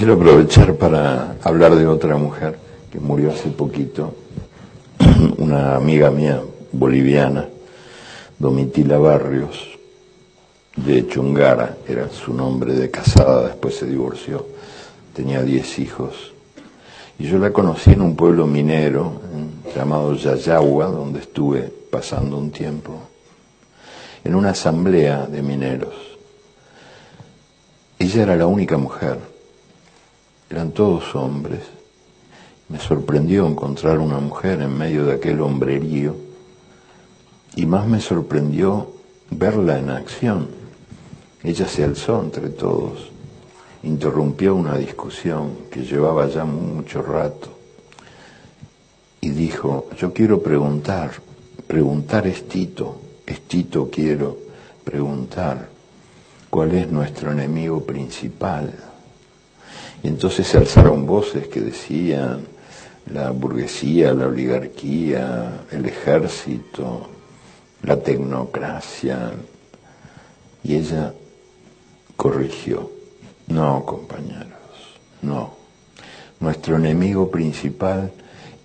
Quiero aprovechar para hablar de otra mujer que murió hace poquito, una amiga mía boliviana, Domitila Barrios, de Chungara, era su nombre de casada, después se divorció, tenía diez hijos. Y yo la conocí en un pueblo minero llamado Yayagua, donde estuve pasando un tiempo, en una asamblea de mineros. Ella era la única mujer, eran todos hombres. Me sorprendió encontrar una mujer en medio de aquel hombrerío y más me sorprendió verla en acción. Ella se alzó entre todos, interrumpió una discusión que llevaba ya mucho rato y dijo, yo quiero preguntar, preguntar es Tito, es Tito quiero preguntar, ¿cuál es nuestro enemigo principal? Y entonces se alzaron voces que decían la burguesía, la oligarquía, el ejército, la tecnocracia. Y ella corrigió, no compañeros, no. Nuestro enemigo principal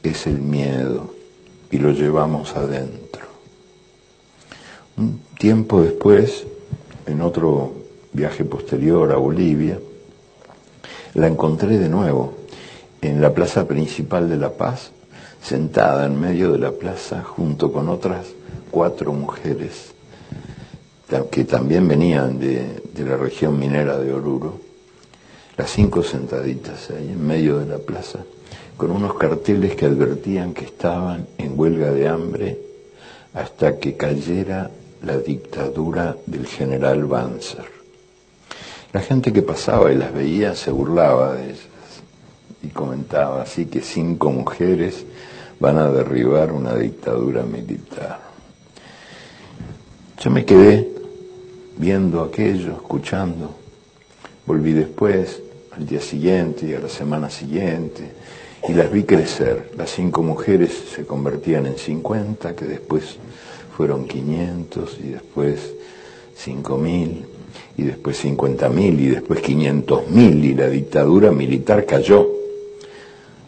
es el miedo y lo llevamos adentro. Un tiempo después, en otro viaje posterior a Bolivia, la encontré de nuevo en la plaza principal de La Paz, sentada en medio de la plaza junto con otras cuatro mujeres que también venían de, la región minera de Oruro, las cinco sentaditas ahí en medio de la plaza, con unos carteles que advertían que estaban en huelga de hambre hasta que cayera la dictadura del general Banzer. La gente que pasaba y las veía se burlaba de ellas y comentaba así que cinco mujeres van a derribar una dictadura militar. Yo me quedé viendo aquello, escuchando. Volví después, al día siguiente y a la semana siguiente, y las vi crecer. Las cinco mujeres se convertían en 50, que después fueron 500 y después 5000 y después 50.000 y después 500.000 y la dictadura militar cayó.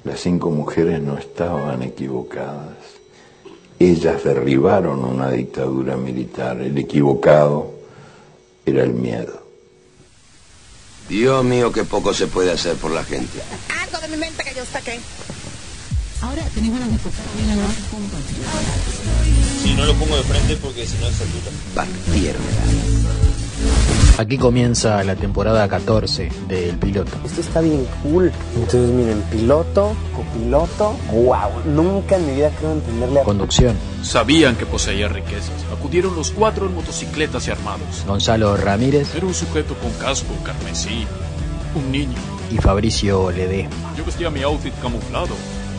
Las cinco mujeres no estaban equivocadas. Ellas derribaron una dictadura militar. El equivocado era el miedo. Dios mío, qué poco se puede hacer por la gente. Algo de mi mente que yo saqué. Ahora tenéis ganas de bien a Si no lo pongo de frente porque si no es altura. Partieron. Aquí comienza la temporada 14 del piloto. Esto está bien cool. Entonces miren, piloto, copiloto, wow, nunca en mi vida creo entenderle a... Conducción. Sabían que poseía riquezas. Acudieron los cuatro en motocicletas y armados. Gonzalo Ramírez. Era un sujeto con casco carmesí. Un niño. Y Fabricio Ledesma. Yo vestía mi outfit camuflado,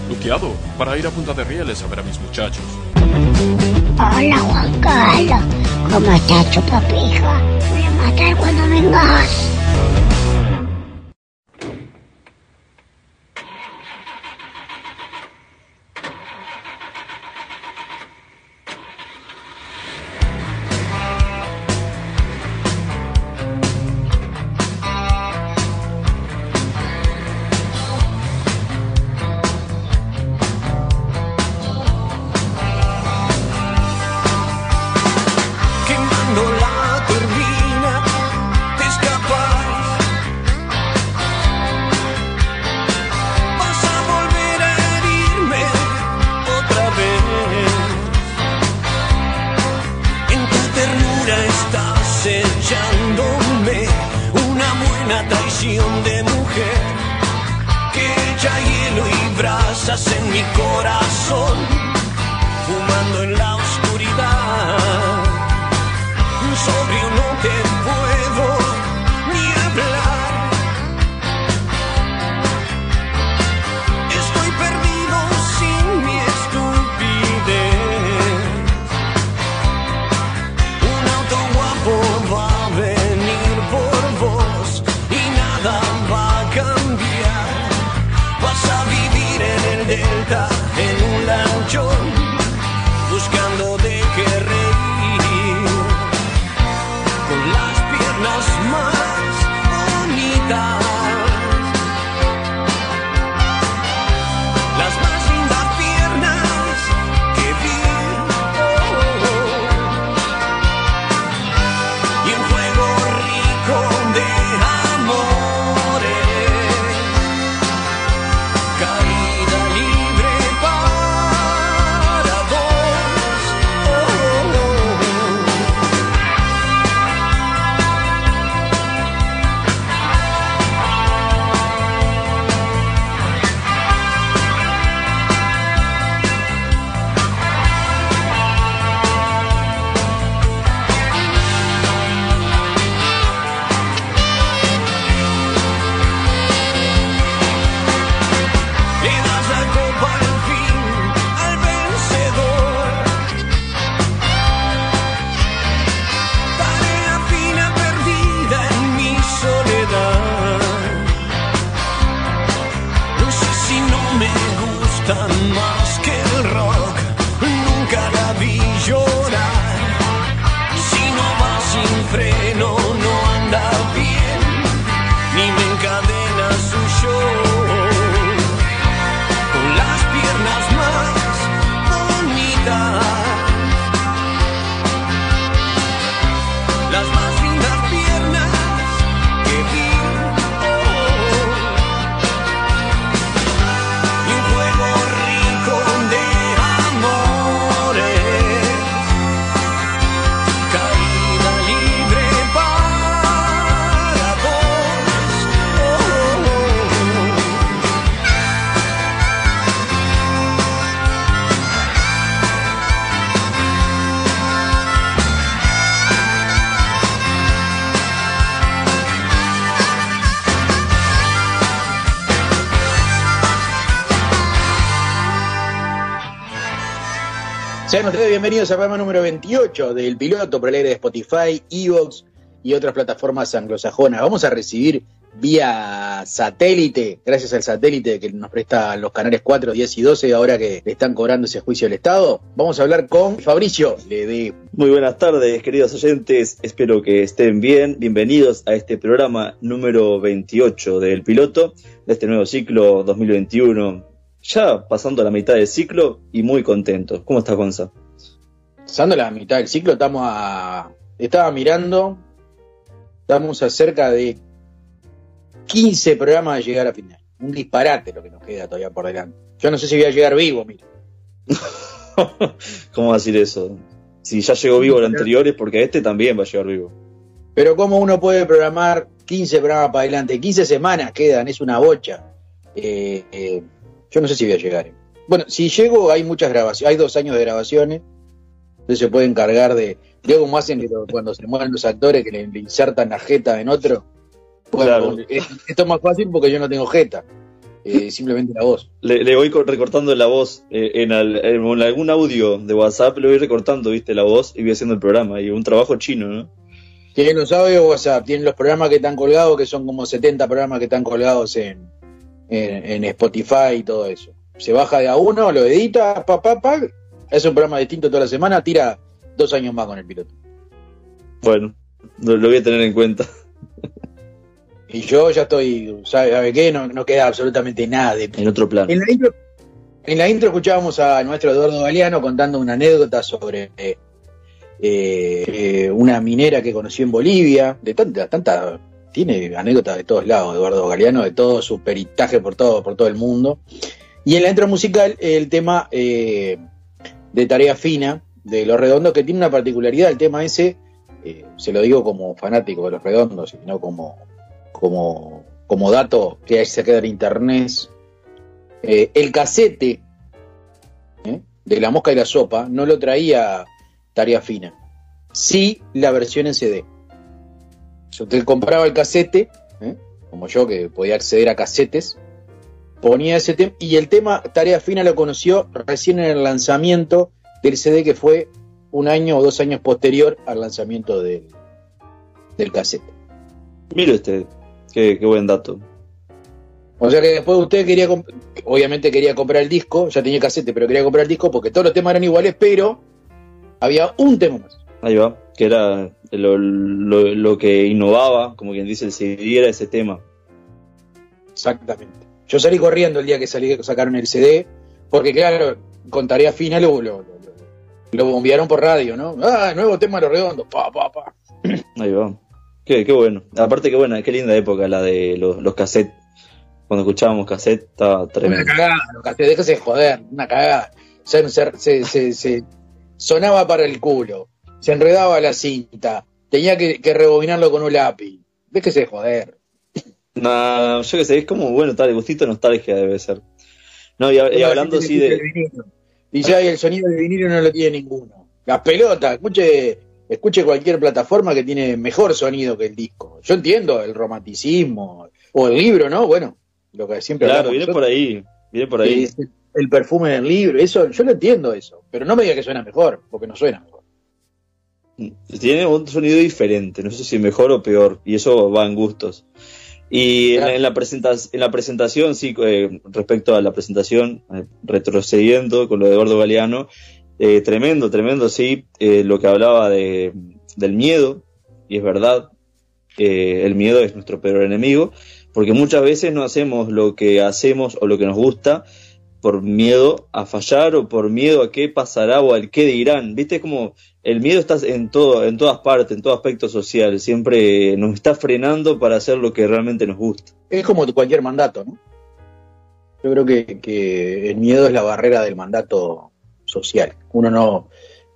luqueado, para ir a Punta de Rieles a ver a mis muchachos. Hola Juan Carlos, ¿cómo estás, chupapija? Voy a matar cuando vengas. high. Sean ustedes bienvenidos al programa número 28 del piloto por el aire de Spotify, Evox y otras plataformas anglosajonas. Vamos a recibir vía satélite, gracias al satélite que nos presta los canales 4, 10 y 12, ahora que le están cobrando ese juicio al Estado. Vamos a hablar con Fabricio de Muy buenas tardes, queridos oyentes. Espero que estén bien. Bienvenidos a este programa número 28 del piloto de este nuevo ciclo 2021. Ya pasando la mitad del ciclo y muy contentos. ¿Cómo estás, Gonza? Pasando la mitad del ciclo, estamos a. Estaba mirando. Estamos a cerca de 15 programas de llegar a final. Un disparate lo que nos queda todavía por delante. Yo no sé si voy a llegar vivo, mira. ¿Cómo decir eso? Si ya llegó vivo el anterior es porque este también va a llegar vivo. Pero ¿cómo uno puede programar 15 programas para adelante? 15 semanas quedan, es una bocha. Eh, eh, yo no sé si voy a llegar. Bueno, si llego, hay muchas grabaciones, hay dos años de grabaciones, entonces se puede encargar de. Digo, como hacen cuando se mueven los actores que le, le insertan la jeta en otro. Bueno, Claro. es- esto es más fácil porque yo no tengo jeta, eh, simplemente la voz. Le, le voy co- recortando la voz eh, en, al- en algún audio de WhatsApp, le voy recortando, viste, la voz y voy haciendo el programa. Y un trabajo chino, ¿no? Tienen los audios WhatsApp, tienen los programas que están colgados, que son como 70 programas que están colgados en, en, en Spotify y todo eso. Se baja de a uno, lo edita, pa, pa, pa, es un programa distinto toda la semana, tira dos años más con el piloto. Bueno, lo, lo voy a tener en cuenta. Y yo ya estoy, ¿sabe, sabe qué? No, no queda absolutamente nada de En otro plano. En la intro, en la intro escuchábamos a nuestro Eduardo Galeano contando una anécdota sobre eh, eh, una minera que conoció en Bolivia, de tanta, tanta, tiene anécdotas de todos lados, Eduardo Galeano, de todo su peritaje por todo, por todo el mundo. Y en la intro musical, el tema eh, de Tarea Fina, de Los Redondos, que tiene una particularidad, el tema ese, eh, se lo digo como fanático de Los Redondos, y no como, como, como dato que se queda en internet, eh, el casete de la mosca y la sopa no lo traía tarea fina. Sí la versión en CD. Si usted compraba el casete, ¿eh? como yo que podía acceder a casetes, ponía ese tema y el tema Tarea Fina lo conoció recién en el lanzamiento del CD que fue un año o dos años posterior al lanzamiento del, del casete. Mire usted, qué, qué buen dato. O sea que después usted quería, obviamente quería comprar el disco, ya tenía casete, pero quería comprar el disco porque todos los temas eran iguales, pero había un tema más. Ahí va, que era lo, lo- lo que innovaba, como quien dice el CD, era ese tema. Exactamente. Yo salí corriendo el día que salí, sacaron el CD, porque claro, con tarea fina lo, lo, bombearon por radio, ¿no? Ah, nuevo tema de los redondos, pa, pa, pa. Ahí va. Qué, qué bueno. Aparte, qué buena, qué linda época la de los, los cassettes. Cuando escuchábamos cassette, estaba Una tremendo. cagada, los cassettes, déjese de joder, una cagada. Se- se- se- sonaba para el culo, se enredaba la cinta, tenía que, que rebobinarlo con un lápiz. Déjese de joder. Nah, yo qué sé, es como, bueno, tal, gustito de nostalgia debe ser. No, y, y hablando así de. Y ya el sonido del vinilo no lo tiene ninguno. Las pelotas, escuche, escuche cualquier plataforma que tiene mejor sonido que el disco. Yo entiendo el romanticismo o el libro, ¿no? Bueno, lo que siempre Claro, viene por ahí, viene por ahí. el perfume del libro, eso, yo lo entiendo eso, pero no me diga que suena mejor, porque no suena mejor. Tiene un sonido diferente, no sé si mejor o peor, y eso va en gustos. Y en, la- en la presenta- en la presentación, sí, eh, respecto a la presentación, eh, retrocediendo con lo de Eduardo Galeano, eh, tremendo, tremendo, sí, eh, lo que hablaba de, del miedo, y es verdad, el miedo es nuestro peor enemigo, Porque muchas veces no hacemos lo que hacemos o lo que nos gusta por miedo a fallar o por miedo a qué pasará o al qué dirán. ¿Viste? Como el miedo está en todo, en todas partes, en todo aspecto social. Siempre nos está frenando para hacer lo que realmente nos gusta. Es como cualquier mandato, ¿no? Yo creo que, que el miedo es la barrera del mandato social. Uno no,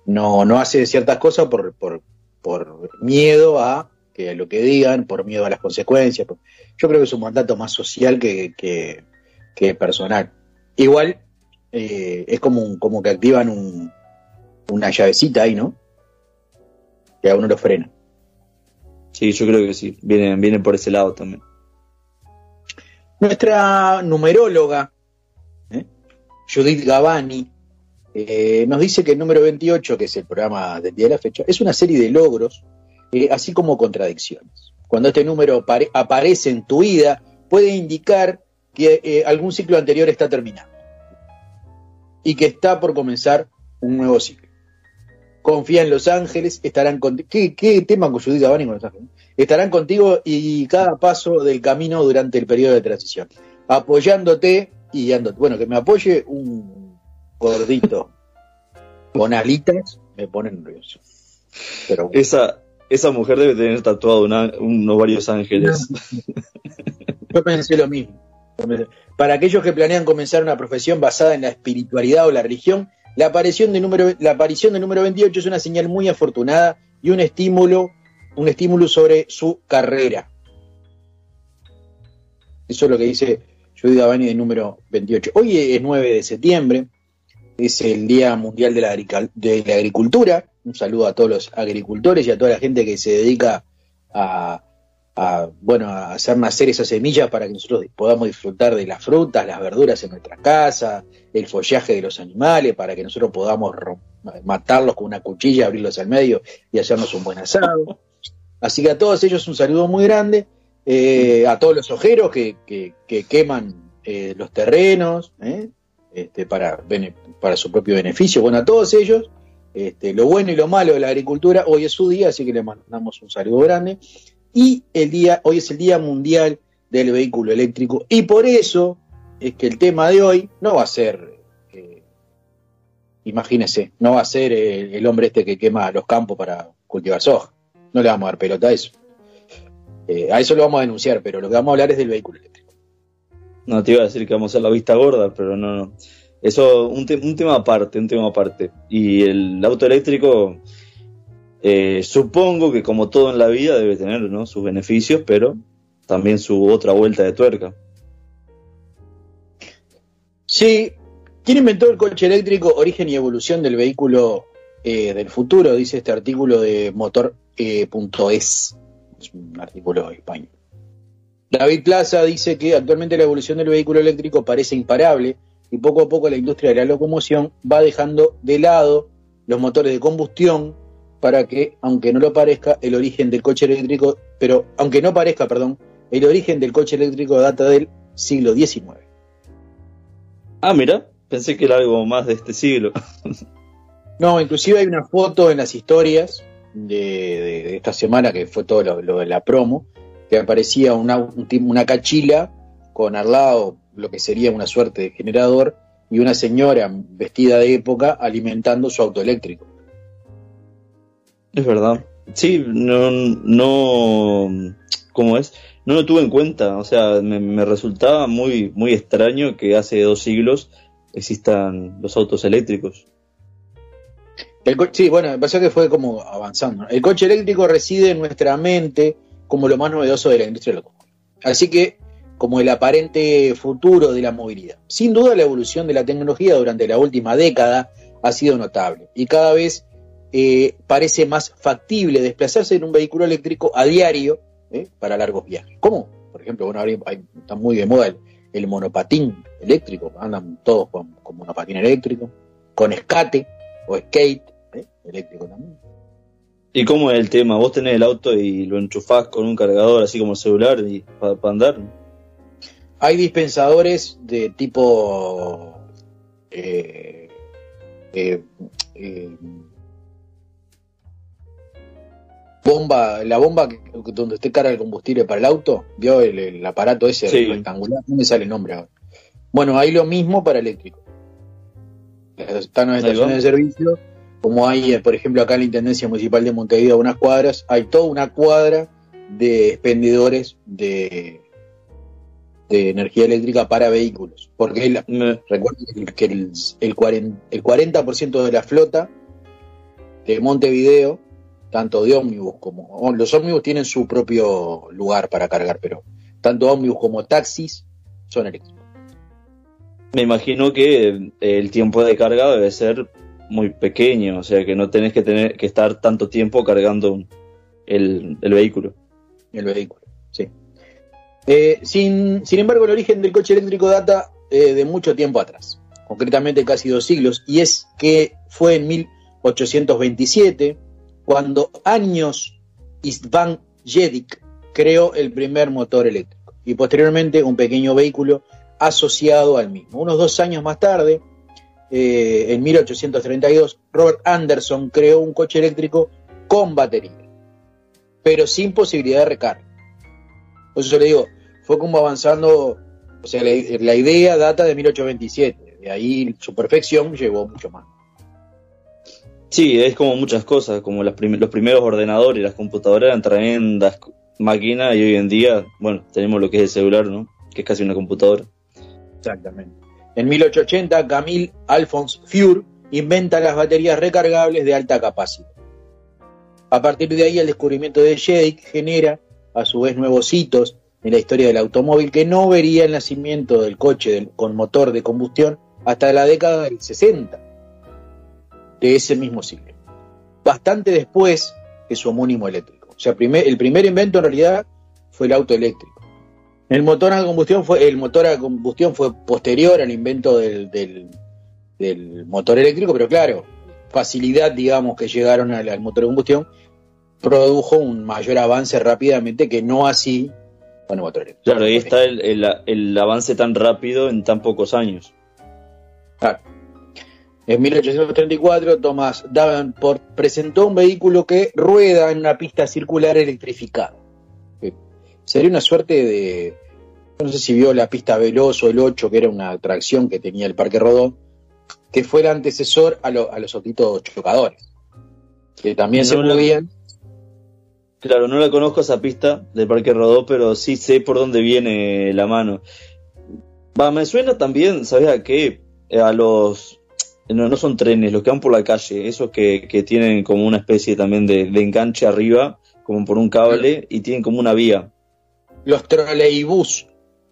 no, no hace ciertas cosas por, por, por miedo a que lo que digan, por miedo a las consecuencias. Yo creo que es un mandato más social que, que, que personal. Igual eh, es como, un- como que activan un, una llavecita ahí, ¿no? Que a uno lo frena. Sí, yo creo que sí. Vienen, vienen por ese lado también. Nuestra numeróloga, ¿eh? Judith Gavani, eh, nos dice que el número 28, que es el programa del día de la fecha, es una serie de logros, eh, así como contradicciones. Cuando este número apare- aparece en tu vida, puede indicar que eh, algún ciclo anterior está terminando y que está por comenzar un nuevo ciclo. Confía en los ángeles, estarán contigo. ¿Qué, qué tema con Judith Gavani con los ángeles? Estarán contigo y cada paso del camino durante el periodo de transición, apoyándote y guiándote. Bueno, que me apoye un gordito con alitas me pone nervioso. Pero bueno. Esa, esa mujer debe tener tatuado una- unos varios ángeles. Yo pensé lo mismo. Para aquellos que planean comenzar una profesión basada en la espiritualidad o la religión, la aparición, de número, la aparición del número 28 es una señal muy afortunada y un estímulo, un estímulo sobre su carrera. Eso es lo que dice Judy Gavani del número 28. Hoy es 9 de septiembre, es el Día Mundial de la, de la Agricultura. Un saludo a todos los agricultores y a toda la gente que se dedica a, a, bueno, a hacer nacer esas semillas para que nosotros podamos disfrutar de las frutas, las verduras en nuestra casa, el follaje de los animales, para que nosotros podamos matarlos con una cuchilla, abrirlos al medio y hacernos un buen asado. Así que a todos ellos un saludo muy grande, eh, a todos los ojeros que, que- que queman eh, los terrenos ¿eh? este, para, para su propio beneficio. Bueno, a todos ellos, este, lo bueno y lo malo de la agricultura, hoy es su día, así que les mandamos un saludo grande y el día, hoy es el Día Mundial del Vehículo Eléctrico y por eso es que el tema de hoy no va a ser, eh, imagínense, no va a ser eh, el hombre este que quema los campos para cultivar soja, no le vamos a dar pelota a eso. Eh, a eso lo vamos a denunciar, pero lo que vamos a hablar es del vehículo eléctrico. No te iba a decir que vamos a hacer la vista gorda, pero no, no. Eso, un, te- un tema aparte, un tema aparte. Y el auto eléctrico, eh, supongo que como todo en la vida debe tener ¿no? sus beneficios, pero también su otra vuelta de tuerca. Sí, ¿quién inventó el coche eléctrico? Origen y evolución del vehículo eh, del futuro, dice este artículo de motor.es. es un artículo español. David Plaza dice que actualmente la evolución del vehículo eléctrico parece imparable y poco a poco la industria de la locomoción va dejando de lado los motores de combustión para que, aunque no lo parezca, el origen del coche eléctrico, pero aunque no parezca, perdón, el origen del coche eléctrico data del siglo XIX. Ah, mira, pensé que era algo más de este siglo. No, inclusive hay una foto en las historias de, de- de esta semana que fue todo lo, lo de la promo, que aparecía una, una cachila con al lado lo que sería una suerte de generador y una señora vestida de época alimentando su auto eléctrico. Es verdad. Sí, no, no, ¿cómo es? No lo tuve en cuenta, o sea, me, me resultaba muy, muy extraño que hace dos siglos existan los autos eléctricos. El sí, bueno, pasa que fue como avanzando. El coche eléctrico reside en nuestra mente como lo más novedoso de la industria local. Así que, como el aparente futuro de la movilidad. Sin duda, la evolución de la tecnología durante la última década ha sido notable y cada vez eh, parece más factible desplazarse en un vehículo eléctrico a diario ¿eh? para largos viajes. ¿Cómo? Por ejemplo, bueno, ahora hay- está muy de moda el, el monopatín eléctrico, andan todos con, con monopatín eléctrico, con escate o skate ¿eh? eléctrico también. ¿Y cómo es el tema? Vos tenés el auto y lo enchufás con un cargador así como el celular y para andar. Hay dispensadores de tipo eh, eh, eh, bomba, la bomba que- donde usted carga el combustible para el auto, vio el, el aparato ese Sí. rectangular, no me sale el nombre ahora. Bueno, hay lo mismo para eléctrico. Están las estaciones de servicio, como hay, eh, por ejemplo, acá en la Intendencia Municipal de Montevideo, unas cuadras, hay toda una cuadra de expendedores de, de energía eléctrica para vehículos. Porque la- recuerden que el, el 40%, el 40% de la flota de Montevideo, tanto de ómnibus como. Los ómnibus tienen su propio lugar para cargar, pero tanto ómnibus como taxis son eléctricos. Me imagino que eh, el tiempo de carga debe ser muy pequeño, o sea que no tenés que tener que estar tanto tiempo cargando el, el vehículo. el vehículo. Sí. Eh, sin, sin embargo, el origen del coche eléctrico data eh, de mucho tiempo atrás, concretamente casi dos siglos, y es que fue en 1827 cuando años Istvan Jedik creó el primer motor eléctrico y posteriormente un pequeño vehículo asociado al mismo. Unos dos años más tarde, eh, en 1832, Robert Anderson creó un coche eléctrico con batería pero sin posibilidad de recarga. Por eso le digo, fue como avanzando, o sea, la, la idea data de 1827, de ahí su perfección llevó mucho más. Sí, es como muchas cosas, como las los primeros ordenadores, las computadoras eran tremendas máquinas y hoy en día, bueno, tenemos lo que es el celular, ¿no? Que es casi una computadora. Exactamente. En 1880, Camille Alphonse Fure inventa las baterías recargables de alta capacidad. A partir de ahí, el descubrimiento de Jake genera, a su vez, nuevos hitos en la historia del automóvil que no vería el nacimiento del coche con motor de combustión hasta la década del 60 de ese mismo siglo. Bastante después que su homónimo eléctrico. O sea, primer- el primer invento en realidad fue el auto eléctrico. El motor a combustión fue, el motor a combustión fue posterior al invento del, del- del motor eléctrico, pero claro, facilidad, digamos, que llegaron al, al motor de combustión, produjo un mayor avance rápidamente que no así con el motor eléctrico. Claro, ahí está el, el- el avance tan rápido en tan pocos años. Claro. En 1834, Thomas Davenport presentó un vehículo que rueda en una pista circular electrificada. Eh, Sería una suerte de. No sé si vio la pista Veloz o el 8, que era una atracción que tenía el Parque Rodó, que fue el antecesor a, lo- a los autitos chocadores. Que también se la- movían. Claro, no la conozco esa pista del Parque Rodó, pero sí sé por dónde viene la mano. Va, me suena también, ¿sabes a qué? A los... No, no son trenes, los que van por la calle, esos que, que tienen como una especie también de, de enganche arriba, como por un cable, y tienen como una vía. Los troleibús.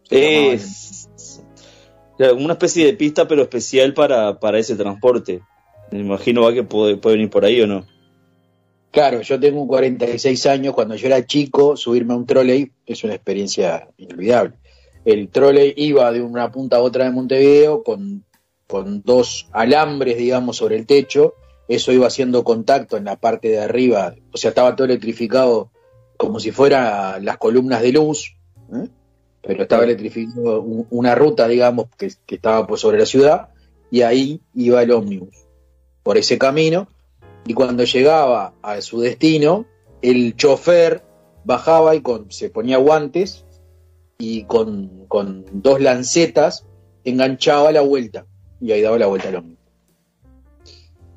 llamaban. Es una especie de pista, pero especial para, para ese transporte. Me imagino va que puede, puede venir por ahí o no. Claro, yo tengo 46 años. Cuando yo era chico, subirme a un trolley es una experiencia inolvidable. El trolley iba de una punta a otra de Montevideo con, con dos alambres, digamos, sobre el techo. Eso iba haciendo contacto en la parte de arriba. O sea, estaba todo electrificado como si fueran las columnas de luz. ¿eh? Pero estaba electrificado un- una ruta, digamos, que, que estaba por sobre la ciudad. Y ahí iba el ómnibus por ese camino y cuando llegaba a su destino, el chofer bajaba y con, se ponía guantes y con, con dos lancetas enganchaba la vuelta y ahí daba la vuelta al ómnibus.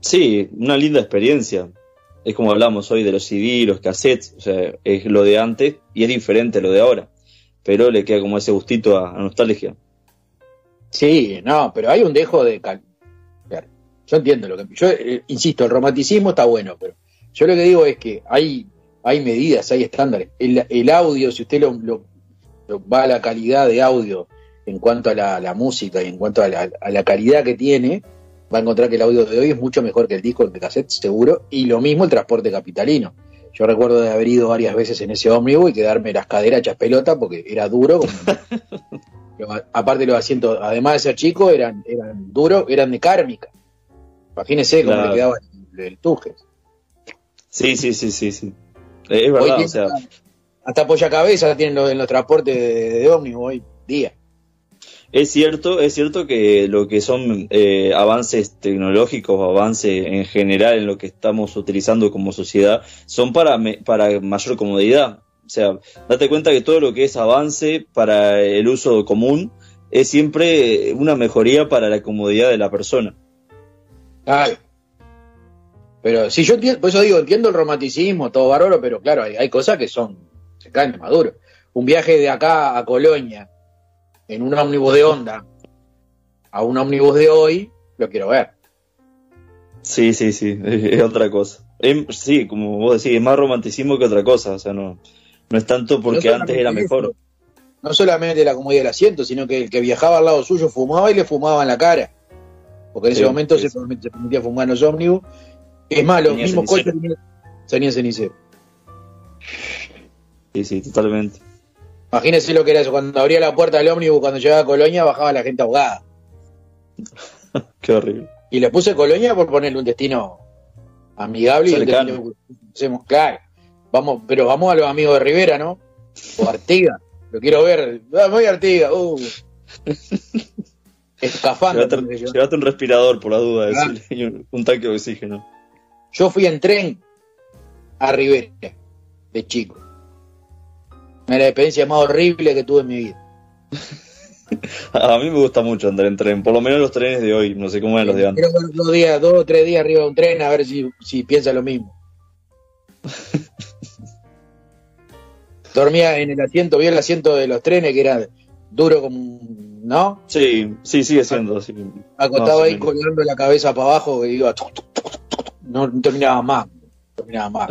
Sí, una linda experiencia. Es como hablamos hoy de los CD, los cassettes, o sea, es lo de antes y es diferente a lo de ahora. Pero le queda como ese gustito a, nostalgia. Sí, no, pero hay un dejo de... cal- yo entiendo lo que... Yo eh, insisto, el romanticismo está bueno, pero yo lo que digo es que hay, hay medidas, hay estándares. El, audio, si usted lo- lo- va a la calidad de audio en cuanto a la, la música y en cuanto a la, a la calidad que tiene, va a encontrar que el audio de hoy es mucho mejor que el disco de cassette, seguro, y lo mismo el transporte capitalino. Yo recuerdo de haber ido varias veces en ese ómnibus y quedarme las caderas hechas pelota porque era duro. como- aparte los asientos, además de ser chicos, eran, eran duros, eran de cármica. Imagínese cómo Claro. le quedaba el, el tuje. Sí, sí, sí, sí, sí. Es verdad, o sea, hasta, hasta polla cabeza tienen los, en los transportes de, de ómnibus hoy día. Es cierto, es cierto que lo que son eh, avances tecnológicos, avances en general en lo que estamos utilizando como sociedad, son para, para mayor comodidad. O sea, date cuenta que todo lo que es avance para el uso común es siempre una mejoría para la comodidad de la persona. Claro. Pero si yo entiendo, por eso digo, entiendo el romanticismo, todo bárbaro, pero claro, hay, hay cosas que son, se caen de maduro. Un viaje de acá a Colonia en un ómnibus de onda a un ómnibus de hoy, lo quiero ver. Sí, sí, sí, es, es otra cosa. Em- sí, como vos decís, es más romanticismo que otra cosa. O sea, no, no es tanto porque No antes era mejor. eso, No solamente la comodidad del asiento, sino que el que viajaba al lado suyo fumaba y le fumaba en la cara. Porque en ese Sí, momento sí, se, permit- se permitía fumar en los ómnibus. Es más, los Tenía mismos coches tenían cenicero. Sí, sí, totalmente. Imagínense lo que era eso. Cuando abría la puerta del ómnibus, cuando llegaba a Colonia, bajaba la gente ahogada. Qué horrible. Y le puse Colonia por ponerle un destino amigable y un destino. Claro. Vamos, pero vamos a los amigos de Rivera, ¿no? O Artiga. Lo quiero ver. Ah, voy a Artiga. Uh. Escafando. Llevate, un respirador por la duda, Ah. decirle, y un, un tanque de oxígeno. Yo fui en tren a Rivera de chico. Una de las experiencias más horribles que tuve en mi vida. A mí me gusta mucho andar en tren, por lo menos los trenes de hoy, no sé cómo eran los de antes. Quiero dos días, dos o tres días arriba de un tren a ver si, si piensa lo mismo. Dormía en el asiento, vio el asiento de los trenes que era duro como un- ¿no? Sí, sí, sigue siendo así. Acostado Más o ahí menos. colgando la cabeza para abajo que iba no, no terminaba más. no terminaba más.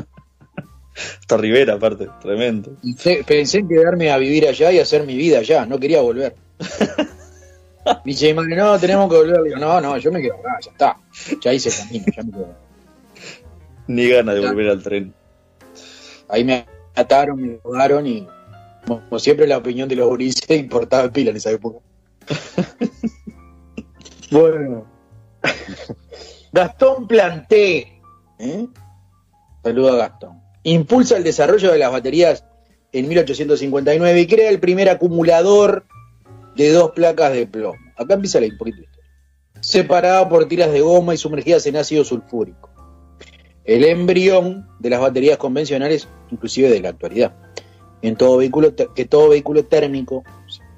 Hasta Rivera, aparte, tremendo. Pensé en quedarme a vivir allá y hacer mi vida allá, no quería volver. Dice mi madre, no, tenemos que volver. Digo, no, no, yo me quedo acá, ya está. Ya hice el camino, ya me quedo acá. Ni ganas de volver al tren. Ahí me ataron, me robaron y como siempre la opinión de los gurises importaba pila en esa época. bueno. Gastón Planté. ¿eh? Saludo a Gastón. Impulsa el desarrollo de las baterías en 1859 y crea el primer acumulador de dos placas de plomo. Acá empieza la historia. Separada por tiras de goma y sumergidas en ácido sulfúrico. El embrión de las baterías convencionales, inclusive de la actualidad. En todo vehículo, que todo vehículo térmico.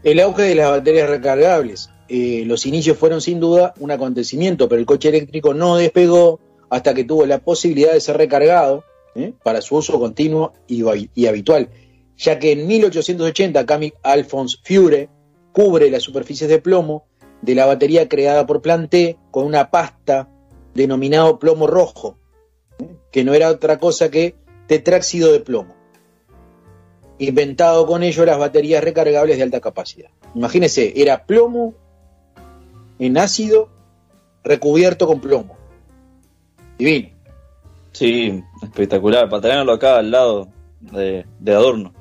El auge de las baterías recargables. Eh, los inicios fueron sin duda un acontecimiento, pero el coche eléctrico no despegó hasta que tuvo la posibilidad de ser recargado ¿eh? para su uso continuo y, habitual, ya que en 1880 Camille Alphonse Fiure cubre las superficies de plomo de la batería creada por Planté con una pasta denominado plomo rojo, ¿eh? que no era otra cosa que tetráxido de plomo, inventado con ello las baterías recargables de alta capacidad. Imagínense, era plomo en ácido recubierto con plomo. Divino. Sí, espectacular. Para tenerlo acá al lado de, de adorno.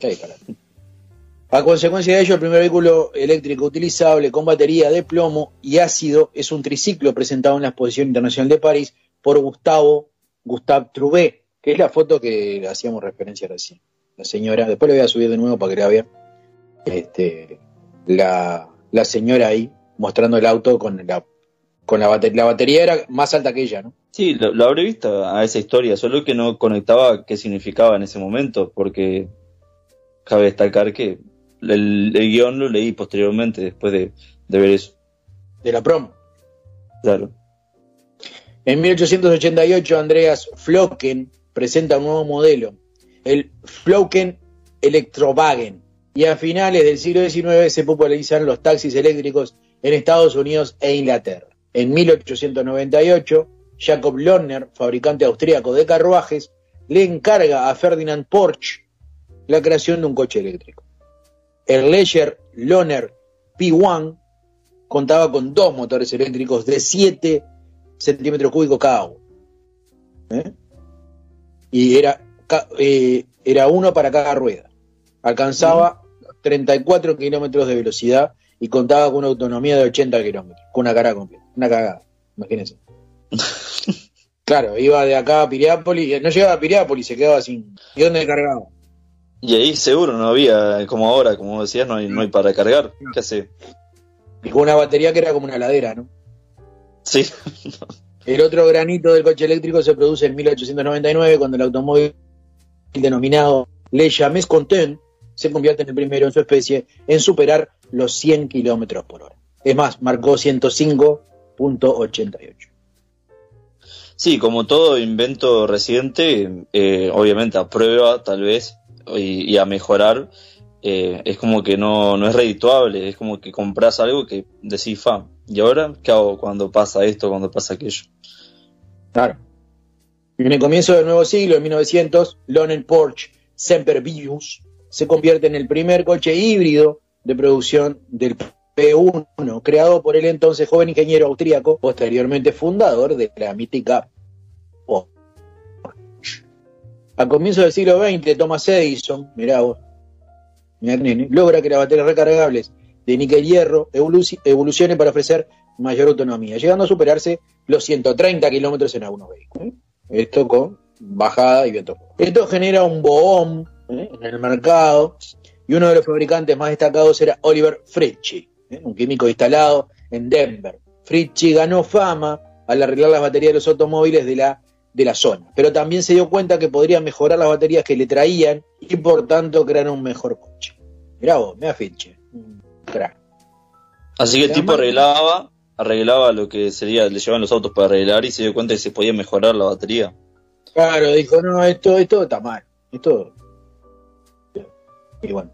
¿Qué hay para? A consecuencia de ello, el primer vehículo eléctrico utilizable con batería de plomo y ácido es un triciclo presentado en la Exposición Internacional de París por Gustavo Gustave Trouvé, que es la foto que hacíamos referencia recién. La señora, después le voy a subir de nuevo para que la vean. Este, la, la señora ahí mostrando el auto con la, con la batería. La batería era más alta que ella, ¿no? Sí, lo, lo habré visto a esa historia, solo que no conectaba qué significaba en ese momento, porque cabe destacar que el, el guion lo leí posteriormente, después de, de ver eso. De la promo. Claro. En 1888, Andreas Flocken presenta un nuevo modelo, el Flocken Electrowagen, y a finales del siglo XIX se popularizan los taxis eléctricos en Estados Unidos e Inglaterra. En 1898, Jacob Lohner, fabricante austríaco de carruajes, le encarga a Ferdinand Porsche la creación de un coche eléctrico. El Leger Lohner P1 contaba con dos motores eléctricos de 7 centímetros cúbicos cada uno. ¿Eh? Y era, eh, era uno para cada rueda. Alcanzaba 34 kilómetros de velocidad y contaba con una autonomía de 80 kilómetros, con una carga completa. Una cagada, imagínense. claro, iba de acá a Piriápolis, no llegaba a Piriápolis, se quedaba sin. ¿Y dónde cargaba? Y ahí seguro no había, como ahora, como decías, no hay, no hay para cargar. ¿Qué hace? Y con una batería que era como una ladera, ¿no? Sí. El otro granito del coche eléctrico se produce en 1899 cuando el automóvil denominado Le Jamais Content se convierte en el primero en su especie en superar los 100 kilómetros por hora. Es más, marcó 105.88. Sí, como todo invento reciente, eh, obviamente a prueba tal vez y, a mejorar, eh, es como que no, no es redituable, es como que compras algo que decís, fa, ¿y ahora qué hago cuando pasa esto, cuando pasa aquello? Claro. En el comienzo del nuevo siglo, en 1900, Lionel Porsche Sempervius se convierte en el primer coche híbrido de producción del P1, creado por el entonces joven ingeniero austríaco, posteriormente fundador de la mítica Porsche. A comienzos del siglo XX, Thomas Edison, mirá vos, logra que las baterías recargables de níquel hierro evoluci- evolucionen para ofrecer mayor autonomía, llegando a superarse los 130 kilómetros en algunos vehículos. ¿eh? Esto con bajada y viento. Esto genera un boom ¿eh? en el mercado y uno de los fabricantes más destacados era Oliver Fritchie, ¿eh? un químico instalado en Denver. Fritchie ganó fama al arreglar las baterías de los automóviles de la, de la zona, pero también se dio cuenta que podría mejorar las baterías que le traían y por tanto crear un mejor coche. Mirá vos, mirá Fritchie, un crack. Así que el tipo arreglaba, arreglaba lo que sería, le llevaban los autos para arreglar y se dio cuenta que se podía mejorar la batería. Claro, dijo, no, esto, esto está mal. Esto. Y bueno.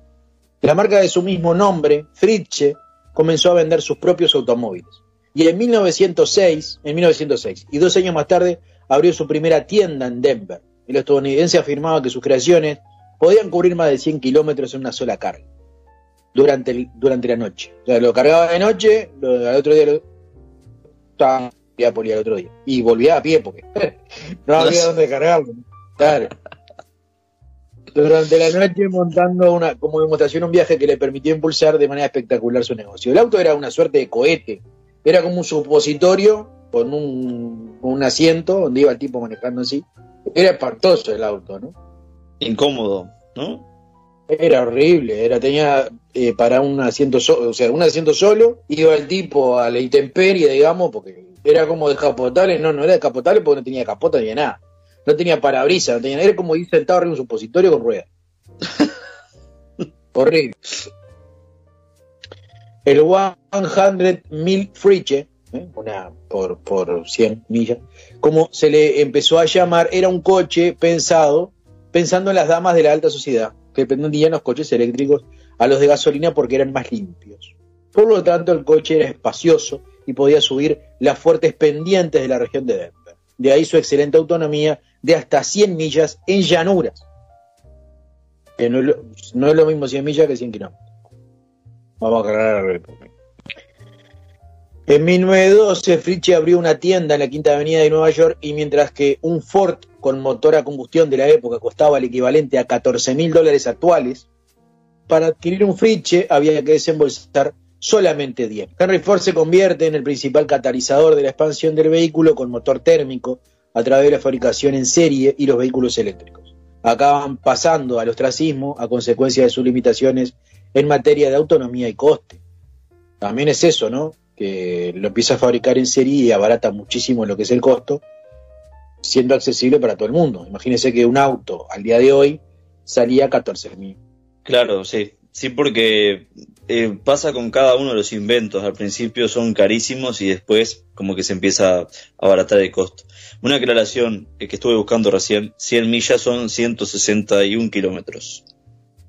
La marca de su mismo nombre, Fritzsche, comenzó a vender sus propios automóviles. Y en 1906, en 1906, y dos años más tarde, abrió su primera tienda en Denver. El estadounidense afirmaba que sus creaciones podían cubrir más de 100 kilómetros en una sola carga. Durante, el- durante la noche. O sea, lo cargaba de noche, lo, al otro día lo. Estaba al otro día. Y volvía a pie porque no había dónde cargarlo. Claro. Durante la noche montando una, como demostración un viaje que le permitió impulsar de manera espectacular su negocio. El auto era una suerte de cohete. Era como un supositorio con un, un asiento donde iba el tipo manejando así. Era espantoso el auto, ¿no? Incómodo, ¿no? Era horrible, era, tenía eh, para un asiento solo, o sea, un asiento solo, iba el tipo a la intemperie, digamos, porque era como descapotable, no, no era descapotable porque no tenía capota ni nada. No tenía parabrisas, no tenía, era como ir sentado arriba de un supositorio con ruedas. horrible. El 100 Mil Friche, ¿eh? una por, por 100 millas, como se le empezó a llamar, era un coche pensado, pensando en las damas de la alta sociedad, que dependían los coches eléctricos a los de gasolina porque eran más limpios. Por lo tanto, el coche era espacioso y podía subir las fuertes pendientes de la región de Denver. De ahí su excelente autonomía de hasta 100 millas en llanuras. Que no, es lo, no es lo mismo 100 millas que 100 kilómetros. Vamos a aclarar. En 1912, Fritchie abrió una tienda en la Quinta Avenida de Nueva York y mientras que un Ford con motor a combustión de la época costaba el equivalente a 14 mil dólares actuales, para adquirir un Fritchie había que desembolsar solamente 10. Henry Ford se convierte en el principal catalizador de la expansión del vehículo con motor térmico a través de la fabricación en serie y los vehículos eléctricos. Acaban pasando al ostracismo a consecuencia de sus limitaciones en materia de autonomía y coste. También es eso, ¿no? Que lo empieza a fabricar en serie y abarata muchísimo lo que es el costo, siendo accesible para todo el mundo. Imagínense que un auto al día de hoy salía 14 mil. Claro, sí. Sí, porque eh, pasa con cada uno de los inventos. Al principio son carísimos y después como que se empieza a abaratar el costo. Una aclaración eh, que estuve buscando recién, 100 millas son 161 kilómetros.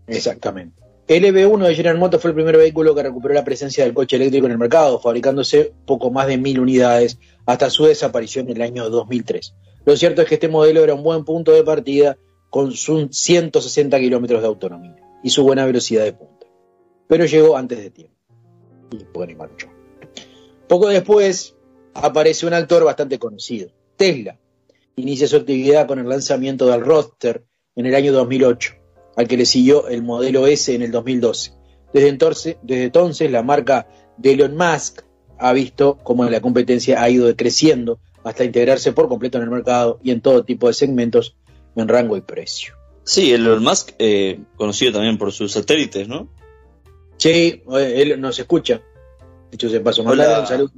Exactamente. El EV1 de General Motors fue el primer vehículo que recuperó la presencia del coche eléctrico en el mercado, fabricándose poco más de mil unidades hasta su desaparición en el año 2003. Lo cierto es que este modelo era un buen punto de partida con sus 160 kilómetros de autonomía y su buena velocidad de punta. Pero llegó antes de tiempo. Y bueno, marchó. Poco después aparece un actor bastante conocido, Tesla. Inicia su actividad con el lanzamiento del Roadster en el año 2008 al que le siguió el modelo S en el 2012. Desde entonces, desde entonces la marca de Elon Musk ha visto cómo la competencia ha ido decreciendo hasta integrarse por completo en el mercado y en todo tipo de segmentos en rango y precio. Sí, Elon Musk, eh, conocido también por sus satélites, ¿no? Sí, él nos escucha. Dicho se paso, Hola. un saludo.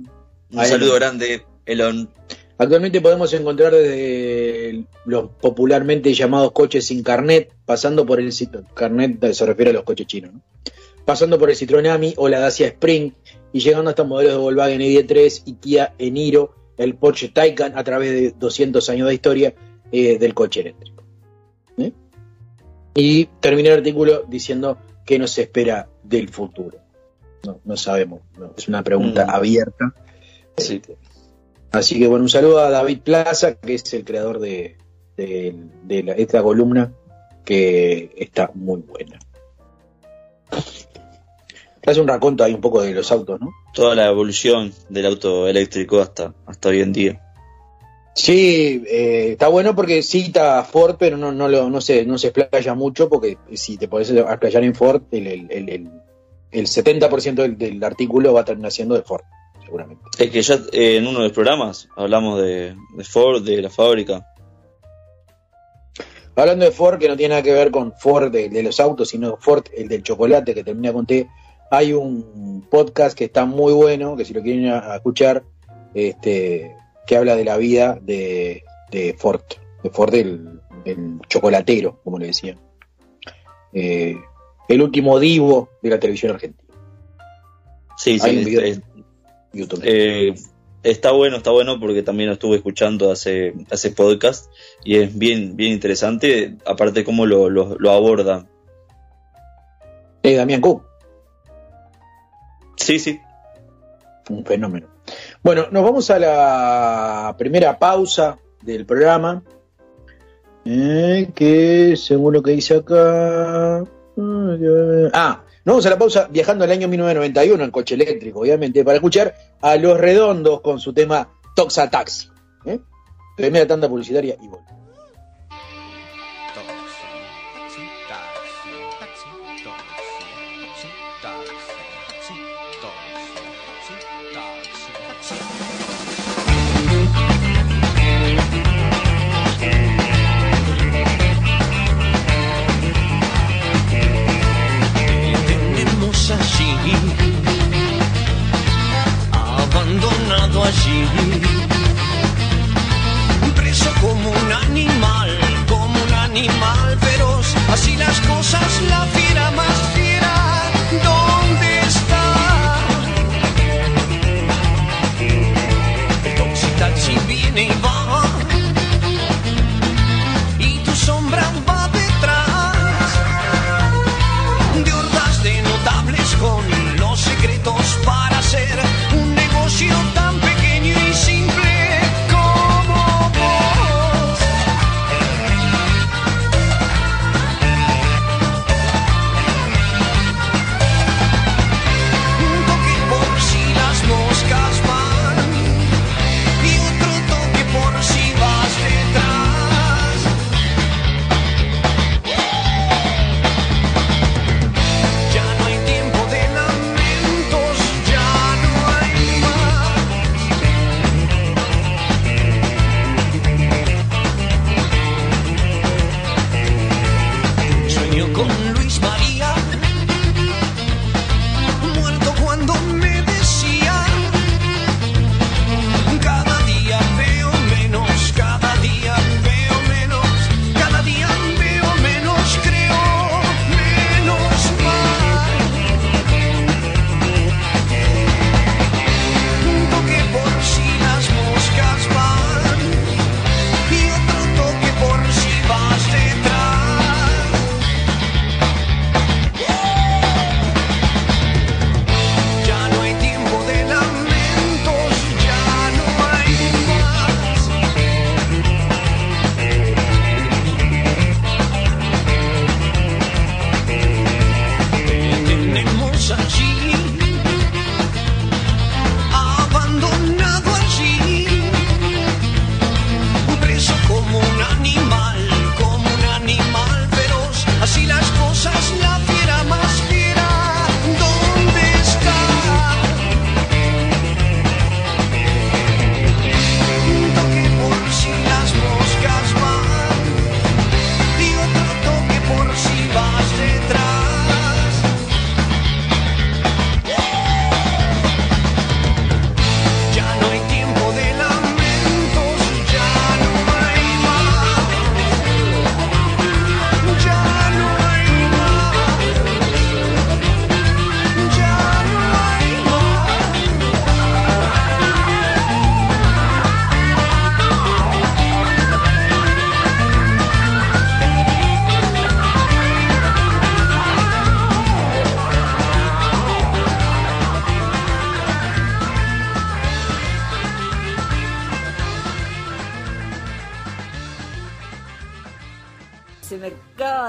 Un saludo grande, Elon. Actualmente podemos encontrar desde los popularmente llamados coches sin carnet, pasando por el carnet se refiere a los coches chinos, ¿no? pasando por el Citroën Ami o la Dacia Spring y llegando hasta modelos de Volkswagen ID3 y Kia Eniro, el Porsche Taycan a través de 200 años de historia eh, del coche eléctrico. ¿eh? Y terminé el artículo diciendo que nos espera del futuro. No, no sabemos, no, es una pregunta Mm. abierta. Sí. Así que bueno, un saludo a David Plaza, que es el creador de, de- de la- esta columna, que está muy buena. Hace un raconto ahí un poco de los autos, ¿no? Toda la evolución del auto eléctrico hasta, hasta hoy en día. Sí, eh, está bueno porque cita a Ford, pero no, no, lo, no, se, no se explaya mucho, porque si te pones a explayar en Ford, el, el, el, el- el 70% del, del artículo va a terminar siendo de Ford, seguramente. Es que ya eh, en uno de los programas hablamos de, de Ford, de la fábrica. Hablando de Ford, que no tiene nada que ver con Ford de, de los autos, sino Ford, el del chocolate que termina con T, hay un podcast que está muy bueno, que si lo quieren a- a escuchar, este, que habla de la vida de, de Ford, de Ford el, el chocolatero, como le decían. Eh, el último divo de la televisión argentina. Sí, Hay sí, un video es- en YouTube. eh, está bueno, está bueno porque también lo estuve escuchando hace, hace podcast y es bien, bien interesante, aparte cómo lo, lo, lo aborda. Eh, Damián Cook, Sí, sí. un fenómeno. Bueno, nos vamos a la primera pausa del programa. eh, que según lo que dice acá. Ah, nos vamos a la pausa viajando al año 1991 en coche eléctrico, obviamente, para escuchar a Los Redondos con su tema Toxa Taxi. ¿eh? Primera tanda publicitaria y volvemos. Las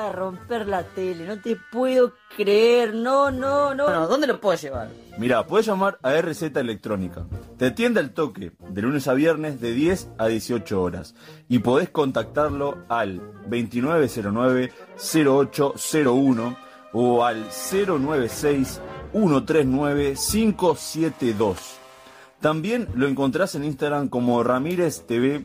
acaba de romper la tele, no te puedo creer, no, no, no. no ¿Dónde lo puedo llevar? Mira, puedes llamar a RZ Electrónica. Te atiende al toque, de lunes a viernes, de 10 a 18 horas. Y podés contactarlo al 2909-0801 o al 096-139-572. También lo encontrás en Instagram como Ramírez TV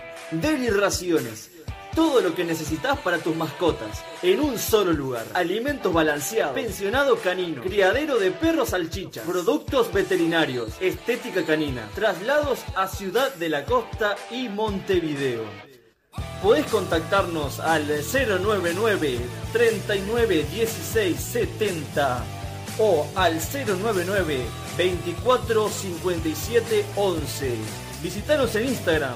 Deliraciones. Todo lo que necesitas para tus mascotas, en un solo lugar. Alimentos balanceados, pensionado canino, criadero de perros salchichas, productos veterinarios, estética canina, traslados a Ciudad de la Costa y Montevideo. Podés contactarnos al 099 39 16 70 o al 099 24 57 11. Visítanos en Instagram,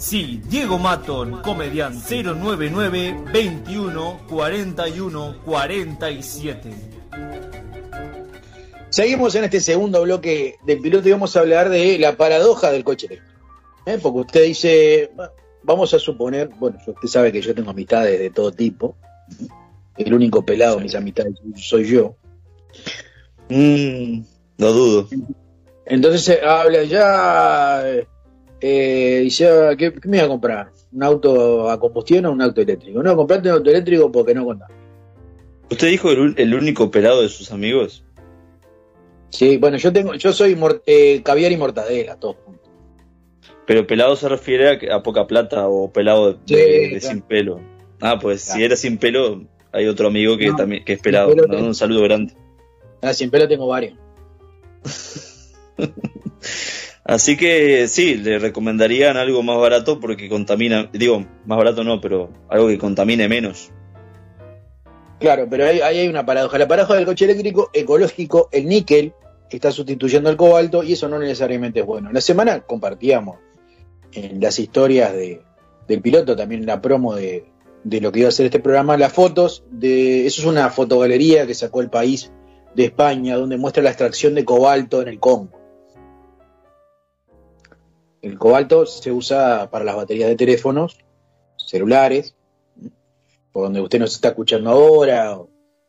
Sí, Diego Maton, comediante 099 21 41 47. Seguimos en este segundo bloque del piloto y vamos a hablar de la paradoja del coche eléctrico. ¿Eh? Porque usted dice, vamos a suponer, bueno, usted sabe que yo tengo amistades de todo tipo. El único pelado de mis amistades soy yo. Mm, no dudo. Entonces se habla ya, eh, dice, ah, ¿qué, ¿qué me iba a comprar? ¿Un auto a combustión o un auto eléctrico? No, comprate un auto eléctrico porque no contaba. ¿Usted dijo el, el único pelado de sus amigos? Sí, bueno, yo tengo, yo soy eh, caviar y mortadela, todo junto. Pero pelado se refiere a, poca plata o pelado de, Sí, de- de claro. sin pelo. Ah, pues si era sin pelo, hay otro amigo que No, también que es pelado. pelo ¿no? tengo. Un saludo grande. Ah, sin pelo tengo varios. Así que sí, le recomendarían algo más barato porque contamina, digo, más barato no, pero algo que contamine menos. Claro, pero ahí, hay una paradoja. La paradoja del coche eléctrico ecológico, el níquel está sustituyendo al cobalto y eso no necesariamente es bueno. La semana compartíamos en las historias de, del piloto, también en la promo de, de lo que iba a ser este programa, las fotos de. Eso es una fotogalería que sacó el país de España, donde muestra la extracción de cobalto en el Congo. El cobalto se usa para las baterías de teléfonos, celulares, por donde usted nos está escuchando ahora,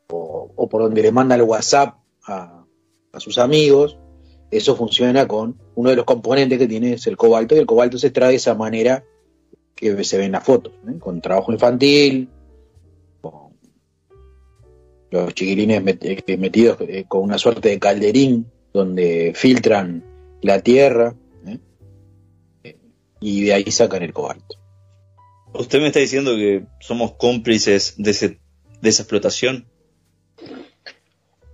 o, por donde le manda el WhatsApp a, sus amigos, eso funciona con uno de los componentes que tiene es el cobalto, y el cobalto se extrae de esa manera que se ve en las fotos, ¿eh? con trabajo infantil, con los chiquilines eh, metidos eh, con una suerte de calderín donde filtran la tierra. Y de ahí sacan el cobalto. ¿Usted me está diciendo que somos cómplices de, ese, de esa explotación?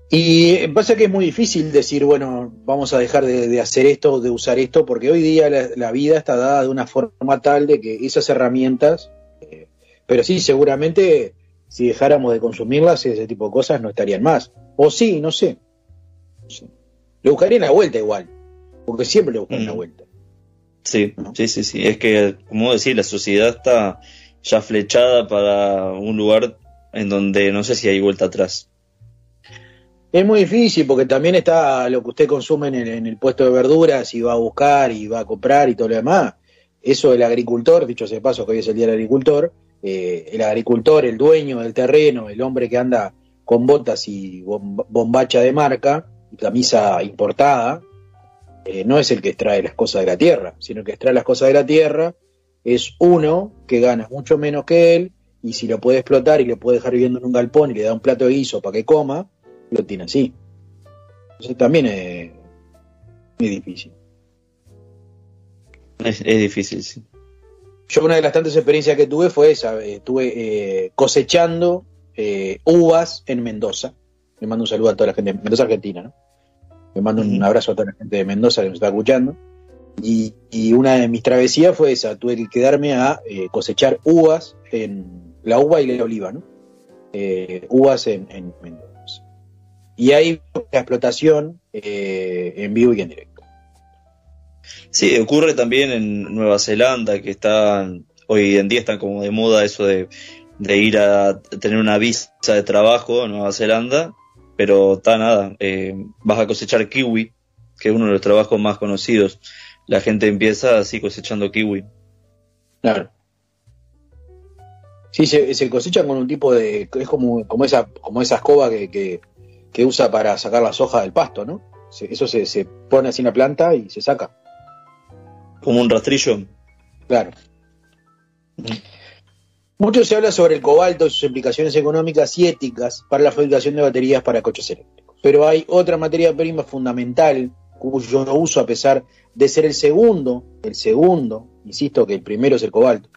Y pasa que es muy difícil decir, bueno, vamos a dejar de, de hacer esto de usar esto, porque hoy día la, la vida está dada de una forma tal de que esas herramientas, eh, Pero sí, seguramente si dejáramos de consumirlas, ese tipo de cosas no estarían más. O sí, no sé. No sé. Le buscarían la vuelta igual, porque siempre le buscan la Mm. vuelta. Sí, sí, sí, sí. Es que, como decís, la sociedad está ya flechada para un lugar en donde no sé si hay vuelta atrás. Es muy difícil porque también está lo que usted consume en el, en el puesto de verduras y va a buscar y va a comprar y todo lo demás. Eso el agricultor, dicho sea de paso que hoy es el día del agricultor, eh, el agricultor, el dueño del terreno, el hombre que anda con botas y bom- bombacha de marca y camisa importada, eh, no es el que extrae las cosas de la tierra, sino el que extrae las cosas de la tierra es uno que gana mucho menos que él y si lo puede explotar y lo puede dejar viviendo en un galpón y le da un plato de guiso para que coma, lo tiene así. Entonces también es, es difícil. Es, es difícil, sí. Yo una de las tantas experiencias que tuve fue esa, eh, estuve eh, cosechando eh, uvas en Mendoza. Le mando un saludo a toda la gente de Mendoza, Argentina, ¿no? Le mando un abrazo a toda la gente de Mendoza que nos está escuchando. Y, y una de mis travesías fue esa, tuve que quedarme a eh, cosechar uvas en la uva y la oliva, ¿no? Eh, uvas en, en Mendoza. Y ahí la explotación eh, en vivo y en directo. Sí, ocurre también en Nueva Zelanda, que están, hoy en día están como de moda eso de, de ir a tener una visa de trabajo a Nueva Zelanda, pero está nada, eh, vas a cosechar kiwi, que es uno de los trabajos más conocidos. La gente empieza así cosechando kiwi. Claro. Sí, se, se cosechan con un tipo de. Es como, como, esa, como esa escoba que, que, que usa para sacar las hojas del pasto, ¿no? Se- eso se, se pone así en la planta y se saca. Como un rastrillo. Claro. Mucho se habla sobre el cobalto y sus implicaciones económicas y éticas para la fabricación de baterías para coches eléctricos. Pero hay otra materia prima fundamental cuyo uso, a pesar de ser el segundo, el segundo, insisto que el primero es el cobalto,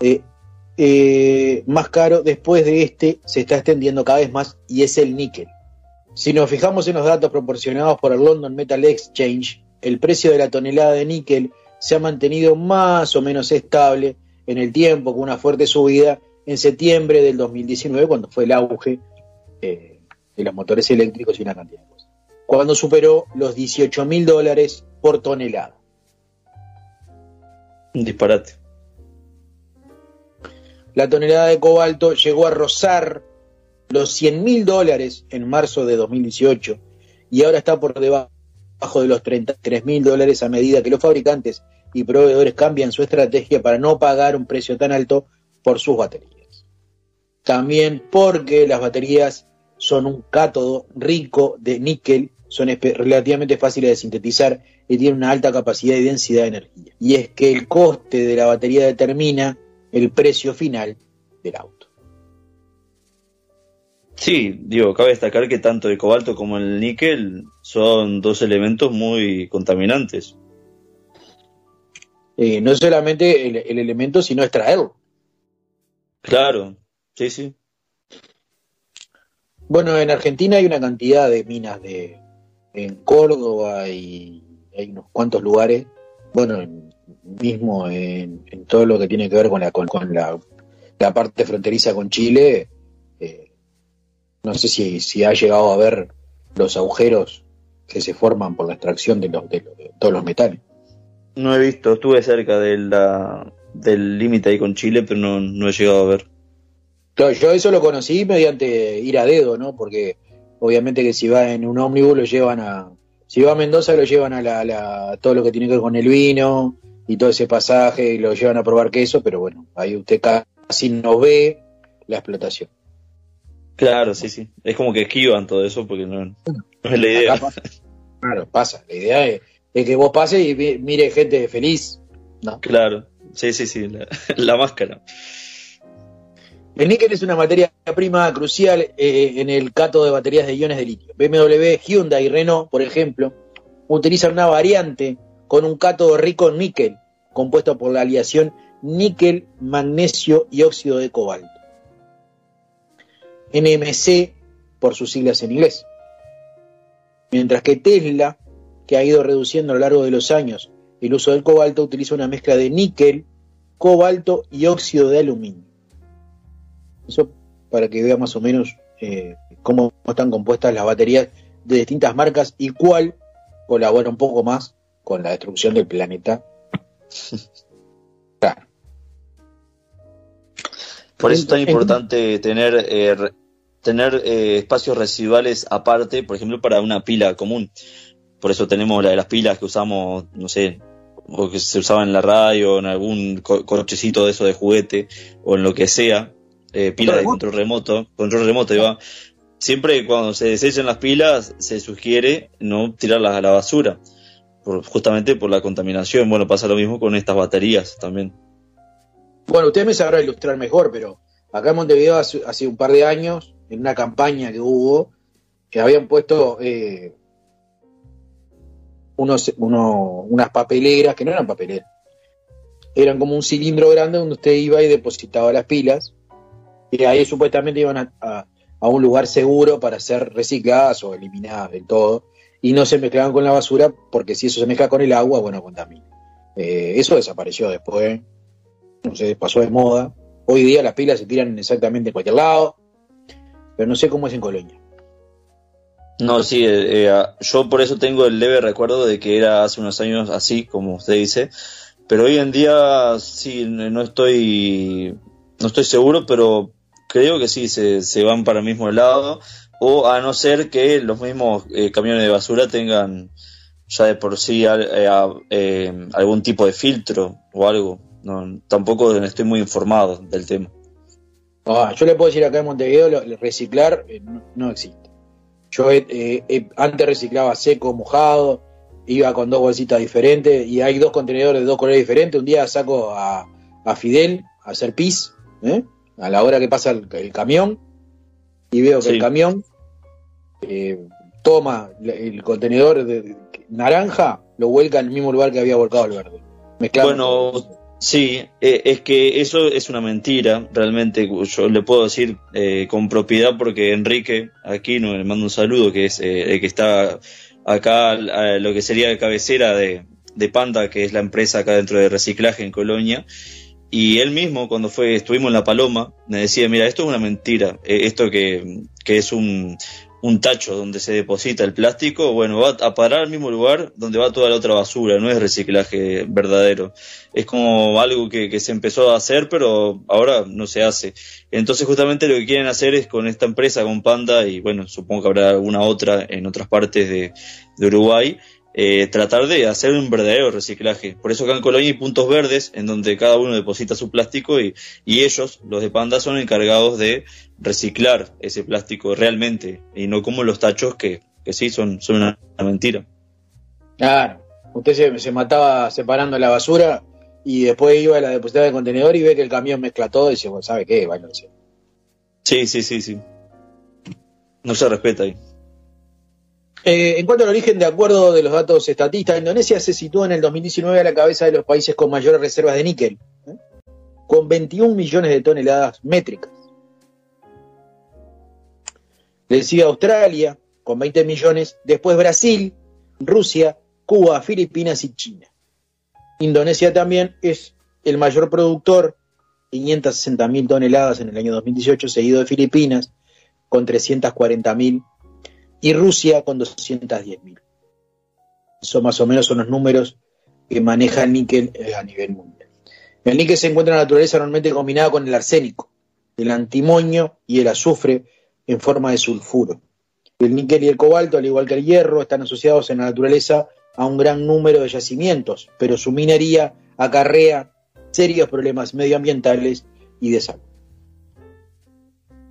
eh, eh, más caro, después de este se está extendiendo cada vez más y es el níquel. Si nos fijamos en los datos proporcionados por el London Metal Exchange, el precio de la tonelada de níquel se ha mantenido más o menos estable en el tiempo, con una fuerte subida en septiembre del 2019, cuando fue el auge eh, de los motores eléctricos y una cantidad de cosas. Cuando superó los 18 mil dólares por tonelada. Un disparate. La tonelada de cobalto llegó a rozar los 100 mil dólares en marzo de 2018 y ahora está por debajo de los 33 mil dólares a medida que los fabricantes y proveedores cambian su estrategia para no pagar un precio tan alto por sus baterías. También porque las baterías son un cátodo rico de níquel, son relativamente fáciles de sintetizar y tienen una alta capacidad y densidad de energía. Y es que el coste de la batería determina el precio final del auto. Sí, digo, cabe destacar que tanto el cobalto como el níquel son dos elementos muy contaminantes. Eh, no solamente el, el elemento, sino extraerlo. Claro, sí, sí. Bueno, en Argentina hay una cantidad de minas de en Córdoba y hay unos cuantos lugares, bueno, en- mismo en, en todo lo que tiene que ver con la con, con la, la parte fronteriza con Chile, eh, no sé si, si ha llegado a ver los agujeros que se forman por la extracción de, los, de, los- de todos los metales. No he visto, estuve cerca de la, del límite ahí con Chile, pero no, no he llegado a ver. Claro, yo eso lo conocí mediante ir a dedo, ¿no? Porque obviamente que si va en un ómnibus lo llevan a... Si va a Mendoza lo llevan a la, la- todo lo que tiene que ver con el vino y todo ese pasaje y lo llevan a probar queso, pero bueno, ahí usted casi no ve la explotación. Claro, sí, sí. Es como que esquivan todo eso porque no, no es la idea. Pasa. Claro, pasa. La idea es, es que vos pases y mire gente feliz, ¿no? Claro, sí, sí, sí, la, la máscara. El níquel es una materia prima crucial eh, en el cátodo de baterías de iones de litio. BMW, Hyundai y Renault, por ejemplo, utilizan una variante con un cátodo rico en níquel, compuesto por la aleación níquel, magnesio y óxido de cobalto. NMC por sus siglas en inglés. Mientras que Tesla, que ha ido reduciendo a lo largo de los años el uso del cobalto, utiliza una mezcla de níquel, cobalto y óxido de aluminio. Eso para que vea más o menos eh, cómo están compuestas las baterías de distintas marcas y cuál colabora un poco más con la destrucción del planeta. Claro. Por eso es tan importante tener, eh, tener eh, espacios residuales aparte, por ejemplo, para una pila común. Por eso tenemos la de las pilas que usamos, no sé, o que se usaba en la radio, en algún co- cochecito de eso de juguete, o en lo que sea, eh, pilas de control remoto, control remoto, va. Siempre cuando se desechen las pilas, se sugiere no tirarlas a la basura, por, justamente por la contaminación. Bueno, pasa lo mismo con estas baterías también. Bueno, usted me sabrá ilustrar mejor, pero acá en Montevideo hace, hace un par de años, en una campaña que hubo, que habían puesto eh, unos, uno- unas papeleras, que no eran papeleras, eran como un cilindro grande donde usted iba y depositaba las pilas, y ahí supuestamente iban a, a- un lugar seguro para ser recicladas o eliminadas del todo, y no se mezclaban con la basura, porque si eso se mezcla con el agua, bueno, contamina. Eh, eso desapareció después no sé, pasó de moda. Hoy día las pilas se tiran exactamente en cualquier lado, pero no sé cómo es en Colonia. No, sí, eh, eh, yo por eso tengo el leve recuerdo de que era hace unos años así, como usted dice, pero hoy en día sí, no estoy, no estoy seguro, pero creo que sí, se, se van para el mismo lado, o a no ser que los mismos eh, camiones de basura tengan ya de por sí eh, eh, algún tipo de filtro o algo. No, tampoco estoy muy informado del tema. Ah, yo le puedo decir acá en Montevideo, reciclar no existe. Yo eh, eh, antes reciclaba seco, mojado, iba con dos bolsitas diferentes y hay dos contenedores de dos colores diferentes. Un día saco a, a Fidel a hacer pis, ¿eh? a la hora que pasa el, el camión, y veo que Sí. el camión eh, toma el contenedor de, de- naranja, lo vuelca en el mismo lugar que había volcado el verde. Mezclado Bueno, sí, eh, es que eso es una mentira, realmente. Yo le puedo decir eh, con propiedad porque Enrique Aquino, le mando un saludo, que es eh, que está acá, lo que sería cabecera de, de Panda, que es la empresa acá dentro de reciclaje en Colonia. Y él mismo, cuando fue, estuvimos en La Paloma, me decía, mira, esto es una mentira, eh, esto que, que es un, un tacho donde se deposita el plástico, bueno, va a parar al mismo lugar donde va toda la otra basura, no es reciclaje verdadero. Es como algo que, que se empezó a hacer, pero ahora no se hace. Entonces justamente lo que quieren hacer es con esta empresa, con Panda, y bueno, supongo que habrá alguna otra en otras partes de, de Uruguay, eh, tratar de hacer un verdadero reciclaje. Por eso acá en Colonia hay puntos verdes en donde cada uno deposita su plástico y, y ellos, los de Panda, son encargados de reciclar ese plástico realmente y no como los tachos que, que sí son, son una, una mentira. Claro, usted se, se mataba separando la basura y después iba a la depositar del contenedor y ve que el camión mezcla todo y dice, bueno, ¿sabe qué? Váyanse. Sí, sí, sí, sí. No se respeta ahí. Eh, en cuanto al origen, de acuerdo de los datos estatistas, Indonesia se sitúa en el 2019 a la cabeza de los países con mayores reservas de níquel, ¿eh? con 21 millones de toneladas métricas. Le sigue Australia, con 20 millones, después Brasil, Rusia, Cuba, Filipinas y China. Indonesia también es el mayor productor, 560 mil toneladas en el año 2018, seguido de Filipinas, con 340 mil y Rusia con 210 mil. Eso más o menos son los números que maneja el níquel eh, a nivel mundial. El níquel se encuentra en la naturaleza normalmente combinado con el arsénico, el antimonio y el azufre en forma de sulfuro. El níquel y el cobalto, al igual que el hierro, están asociados en la naturaleza a un gran número de yacimientos, pero su minería acarrea serios problemas medioambientales y de salud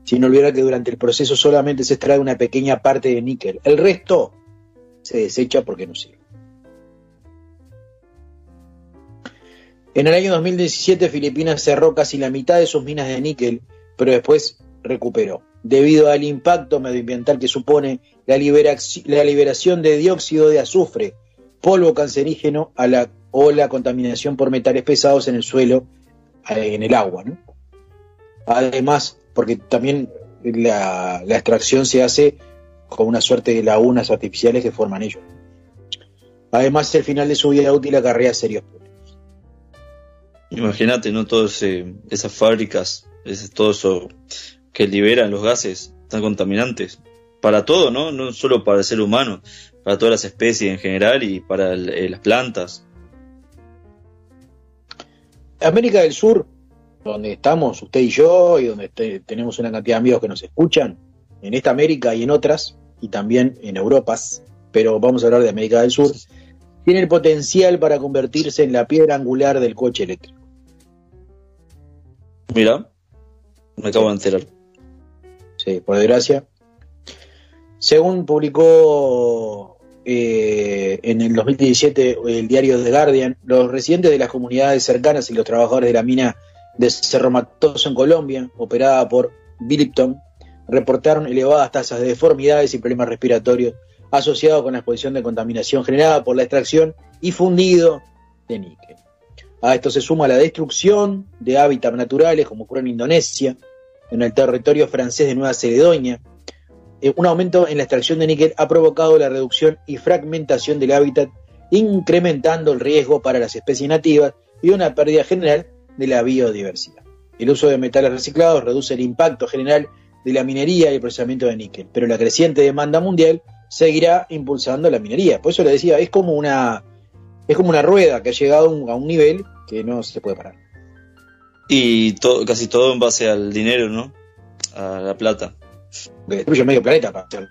sin olvidar que durante el proceso solamente se extrae una pequeña parte de níquel. El resto se desecha porque no sirve. En el año 2017 Filipinas cerró casi la mitad de sus minas de níquel, pero después recuperó, debido al impacto medioambiental que supone la, liberaci- la liberación de dióxido de azufre, polvo cancerígeno a la, o la contaminación por metales pesados en el suelo, eh, en el agua. Además, porque también la, la extracción se hace con una suerte de lagunas artificiales que forman ellos. Además, el final de su vida útil acarrea serios problemas. Imagínate, ¿no? Todas esas fábricas Es todo eso que liberan los gases tan contaminantes. Para todo, ¿no? No solo para el ser humano, para todas las especies en general y para el- eh, las plantas. América del Sur, donde estamos usted y yo, y donde te- tenemos una cantidad de amigos que nos escuchan, en esta América y en otras, y también en Europas, pero vamos a hablar de América del Sur, tiene el potencial para convertirse en la piedra angular del coche eléctrico. Mira, me acabo de enterar. Sí, por desgracia. Según publicó eh, en el 2017 el diario The Guardian, los residentes de las comunidades cercanas y los trabajadores de la mina de Cerro Matoso en Colombia, operada por Bilipton, reportaron elevadas tasas de deformidades y problemas respiratorios asociados con la exposición de contaminación generada por la extracción y fundido de níquel. A esto se suma la destrucción de hábitats naturales, como ocurre en Indonesia, en el territorio francés de Nueva Caledonia. Eh, un aumento en la extracción de níquel ha provocado la reducción y fragmentación del hábitat, incrementando el riesgo para las especies nativas y una pérdida general de la biodiversidad. El uso de metales reciclados reduce el impacto general de la minería y el procesamiento de níquel, pero la creciente demanda mundial seguirá impulsando la minería. Por eso le decía, es como una, es como una rueda que ha llegado a un, a un nivel que no se puede parar. Y to- casi todo en base al dinero, ¿no? A la plata. Que destruye medio planeta para hacerlo.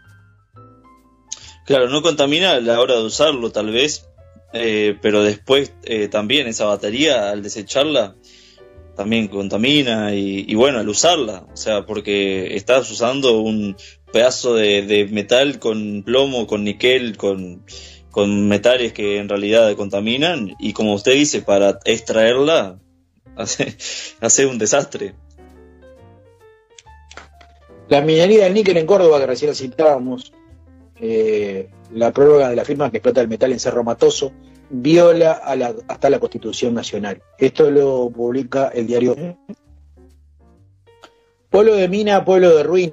Claro, no contamina a la hora de usarlo, tal vez, eh, pero después eh, también esa batería, al desecharla, también contamina y, bueno, al usarla, o sea, porque estás usando un pedazo de, metal con plomo, con níquel, con, con metales que en realidad contaminan y como usted dice, para extraerla hace, un desastre. La minería del níquel en Córdoba, que recién citábamos, eh, la prórroga de la firma que explota el metal en Cerro Matoso, viola a la- hasta la Constitución Nacional. Esto lo publica el diario. Pueblo de mina, pueblo de ruina.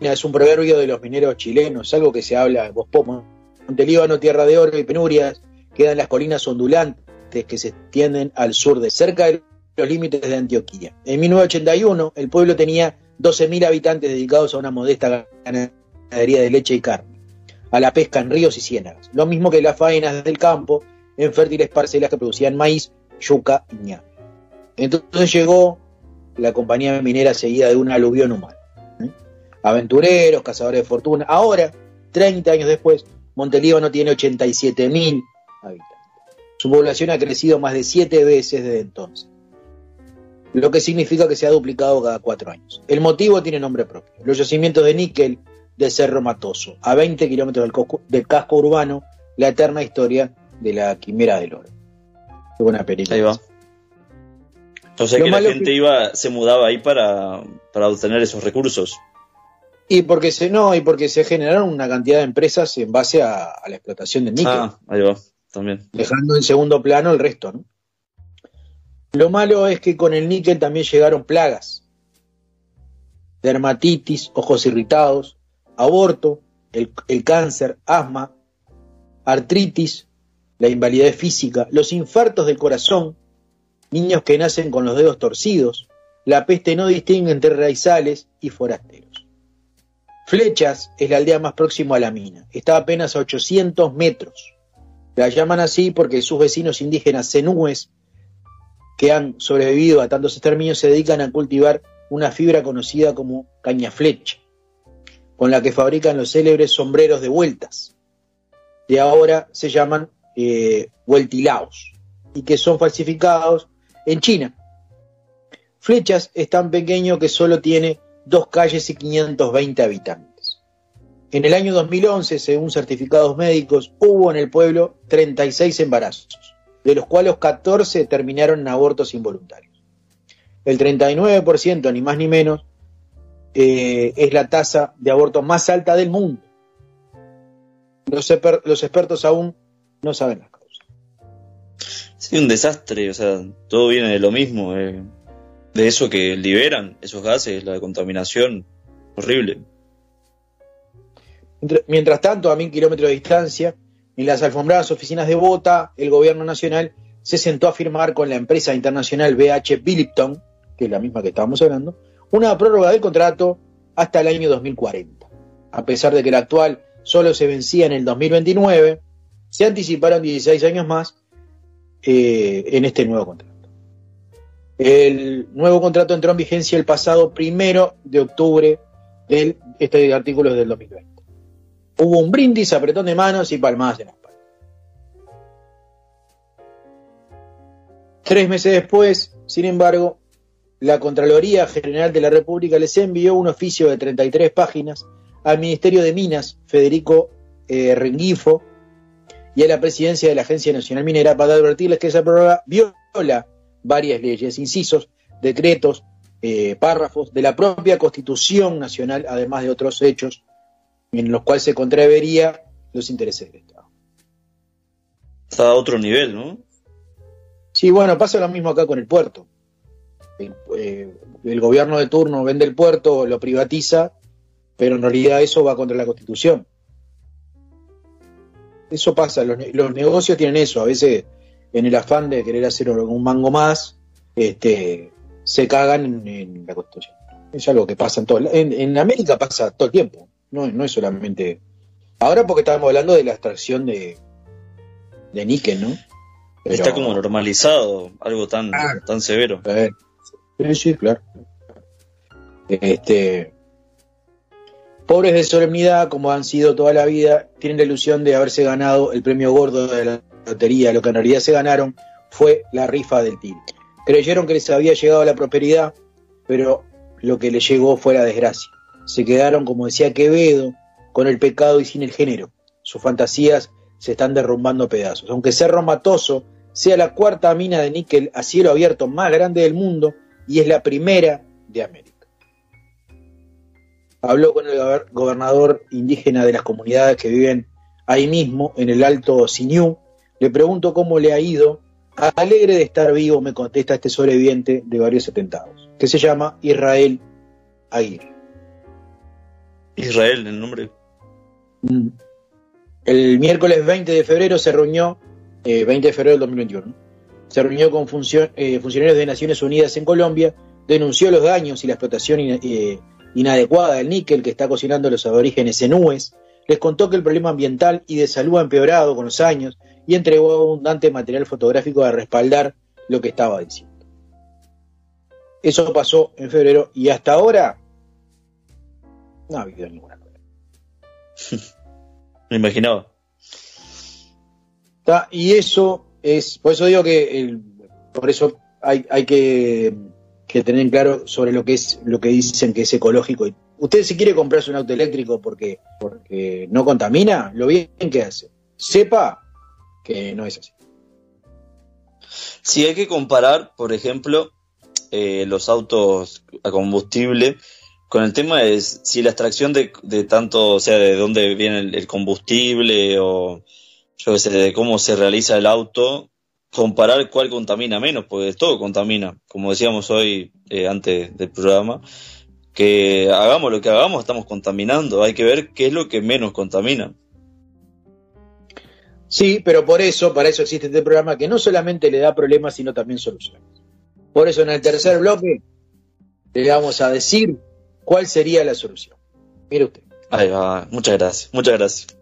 Es un proverbio de los mineros chilenos, algo que se habla en Bospomo. Montelíbano, tierra de oro y penurias, quedan las colinas ondulantes que se extienden al sur de cerca de los límites de Antioquía. En 1981, el pueblo tenía 12.000 habitantes dedicados a una modesta ganadería de leche y carne, a la pesca en ríos y ciénagas, lo mismo que las faenas del campo en fértiles parcelas que producían maíz, yuca y ñame. Entonces llegó la compañía minera seguida de un aluvión humano. ¿eh? Aventureros, cazadores de fortuna. Ahora, 30 años después, Montelíbano tiene 87.000 habitantes. Su población ha crecido más de 7 veces desde entonces lo que significa que se ha duplicado cada cuatro años. El motivo tiene nombre propio. Los yacimientos de níquel de Cerro Matoso, a 20 kilómetros del, casco urbano, la eterna historia de la quimera del oro. Qué buena película. Ahí va. O sea Lo que la gente que- iba, se mudaba ahí para, para obtener esos recursos. Y porque se no, y porque se generaron una cantidad de empresas en base a, a la explotación del níquel, Ah, ahí va, también. dejando en segundo plano el resto, ¿no? Lo malo es que con el níquel también llegaron plagas. Dermatitis, ojos irritados, aborto, el, el cáncer, asma, artritis, la invalidez física, los infartos del corazón, niños que nacen con los dedos torcidos, la peste no distingue entre raizales y forasteros. Flechas es la aldea más próxima a la mina, está apenas a 800 metros. La llaman así porque sus vecinos indígenas cenúes que han sobrevivido a tantos exterminios se dedican a cultivar una fibra conocida como caña flecha, con la que fabrican los célebres sombreros de vueltas, que ahora se llaman eh, vueltilaos, y que son falsificados en China. Flechas es tan pequeño que solo tiene dos calles y 520 habitantes. En el año 2011, según certificados médicos, hubo en el pueblo 36 embarazos, de los cuales 14 terminaron en abortos involuntarios. El 39%, ni más ni menos, eh, es la tasa de aborto más alta del mundo. Los, exper- los expertos aún no saben las causas. Sí, un desastre, o sea, todo viene de lo mismo, eh, de eso que liberan, esos gases, la contaminación, horrible. Mientras- tanto, a mil kilómetros de distancia, en las alfombradas oficinas de Bota, el gobierno nacional se sentó a firmar con la empresa internacional BH Bilipton, que es la misma que estábamos hablando, una prórroga del contrato hasta el año 2040. A pesar de que el actual solo se vencía en el 2029, se anticiparon 16 años más eh, en este nuevo contrato. El nuevo contrato entró en vigencia el pasado primero de octubre del este artículo es del 2020. Hubo un brindis, apretón de manos y palmadas en la espalda. Tres meses después, sin embargo, la Contraloría General de la República les envió un oficio de 33 páginas al Ministerio de Minas, Federico eh, Rengifo, y a la presidencia de la Agencia Nacional Minera para advertirles que esa prórroga viola varias leyes, incisos, decretos, eh, párrafos de la propia Constitución Nacional, además de otros hechos en los cuales se contravería los intereses del Estado. Está a otro nivel, ¿no? Sí, bueno, pasa lo mismo acá con el puerto. El, eh, el gobierno de turno vende el puerto, lo privatiza, pero en realidad eso va contra la Constitución. Eso pasa, los, los negocios tienen eso, a veces en el afán de querer hacer un mango más, este, se cagan en, en la Constitución. Es algo que pasa en todo. En, en América pasa todo el tiempo, no, no es solamente. Ahora porque estábamos hablando de la extracción de, de níquel, ¿no? Pero- Está como normalizado, algo tan, tan severo. Eh, Claro. Este, pobres de solemnidad, como han sido toda la vida, tienen la ilusión de haberse ganado el premio gordo de la lotería. Lo que en realidad se ganaron fue la rifa del tiro. Creyeron que les había llegado la prosperidad, pero lo que les llegó fue la desgracia. Se quedaron, como decía Quevedo, con el pecado y sin el género. Sus fantasías se están derrumbando a pedazos. Aunque Cerro Matoso sea la cuarta mina de níquel a cielo abierto más grande del mundo y es la primera de América. Habló con el gober- gobernador indígena de las comunidades que viven ahí mismo, en el Alto Siñú. Le pregunto cómo le ha ido. Alegre de estar vivo, me contesta este sobreviviente de varios atentados, que se llama Israel Aguirre. Israel, el nombre. Mm. El miércoles 20 de febrero se reunió, eh, 20 de febrero del 2021, se reunió con eh, funcionarios de Naciones Unidas en Colombia, denunció los daños y la explotación eh, inadecuada del níquel que está cocinando los aborígenes enúes, les contó que el problema ambiental y de salud ha empeorado con los años y entregó abundante material fotográfico a respaldar lo que estaba diciendo. Eso pasó en febrero y hasta ahora no ha habido ninguna. Me imaginaba. Y eso es, por eso digo que el- por eso hay, hay que, que tener en claro sobre lo que es lo que dicen que es ecológico. Usted si quiere comprarse un auto eléctrico porque, porque no contamina, lo bien que hace. Sepa que no es así. Si hay que comparar, por ejemplo, eh, los autos a combustible con el tema de si la extracción de, de tanto, o sea, de dónde viene el, el combustible o yo qué sé, de cómo se realiza el auto, comparar cuál contamina menos, porque todo contamina, como decíamos hoy eh, antes del programa, que hagamos lo que hagamos, estamos contaminando, hay que ver qué es lo que menos contamina. Sí, pero por eso, para eso existe este programa que no solamente le da problemas, sino también soluciones. Por eso en el tercer bloque le vamos a decir cuál sería la solución. Mire usted. Ahí va, muchas gracias, muchas gracias.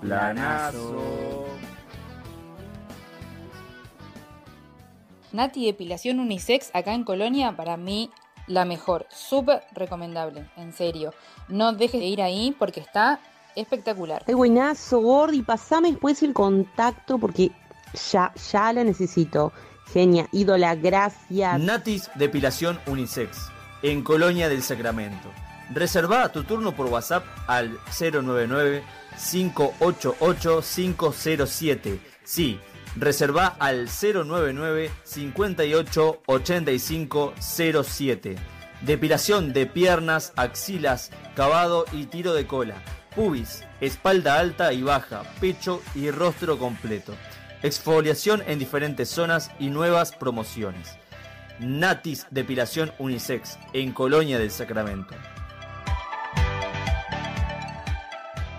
Planazo. Nati Depilación Unisex acá en Colonia, para mí la mejor. Súper recomendable, en serio. No dejes de ir ahí porque está espectacular. Ay, buenazo, Gordi. Pasame después el contacto porque ya, ya la necesito. Genia, ídola, gracias. Natis Depilación Unisex, en Colonia del Sacramento. Reserva tu turno por WhatsApp al 099-588-507. Sí, reserva al 099-588507. Depilación de piernas, axilas, cavado y tiro de cola. Pubis, espalda alta y baja, pecho y rostro completo. Exfoliación en diferentes zonas y nuevas promociones. Natis Depilación Unisex en Colonia del Sacramento.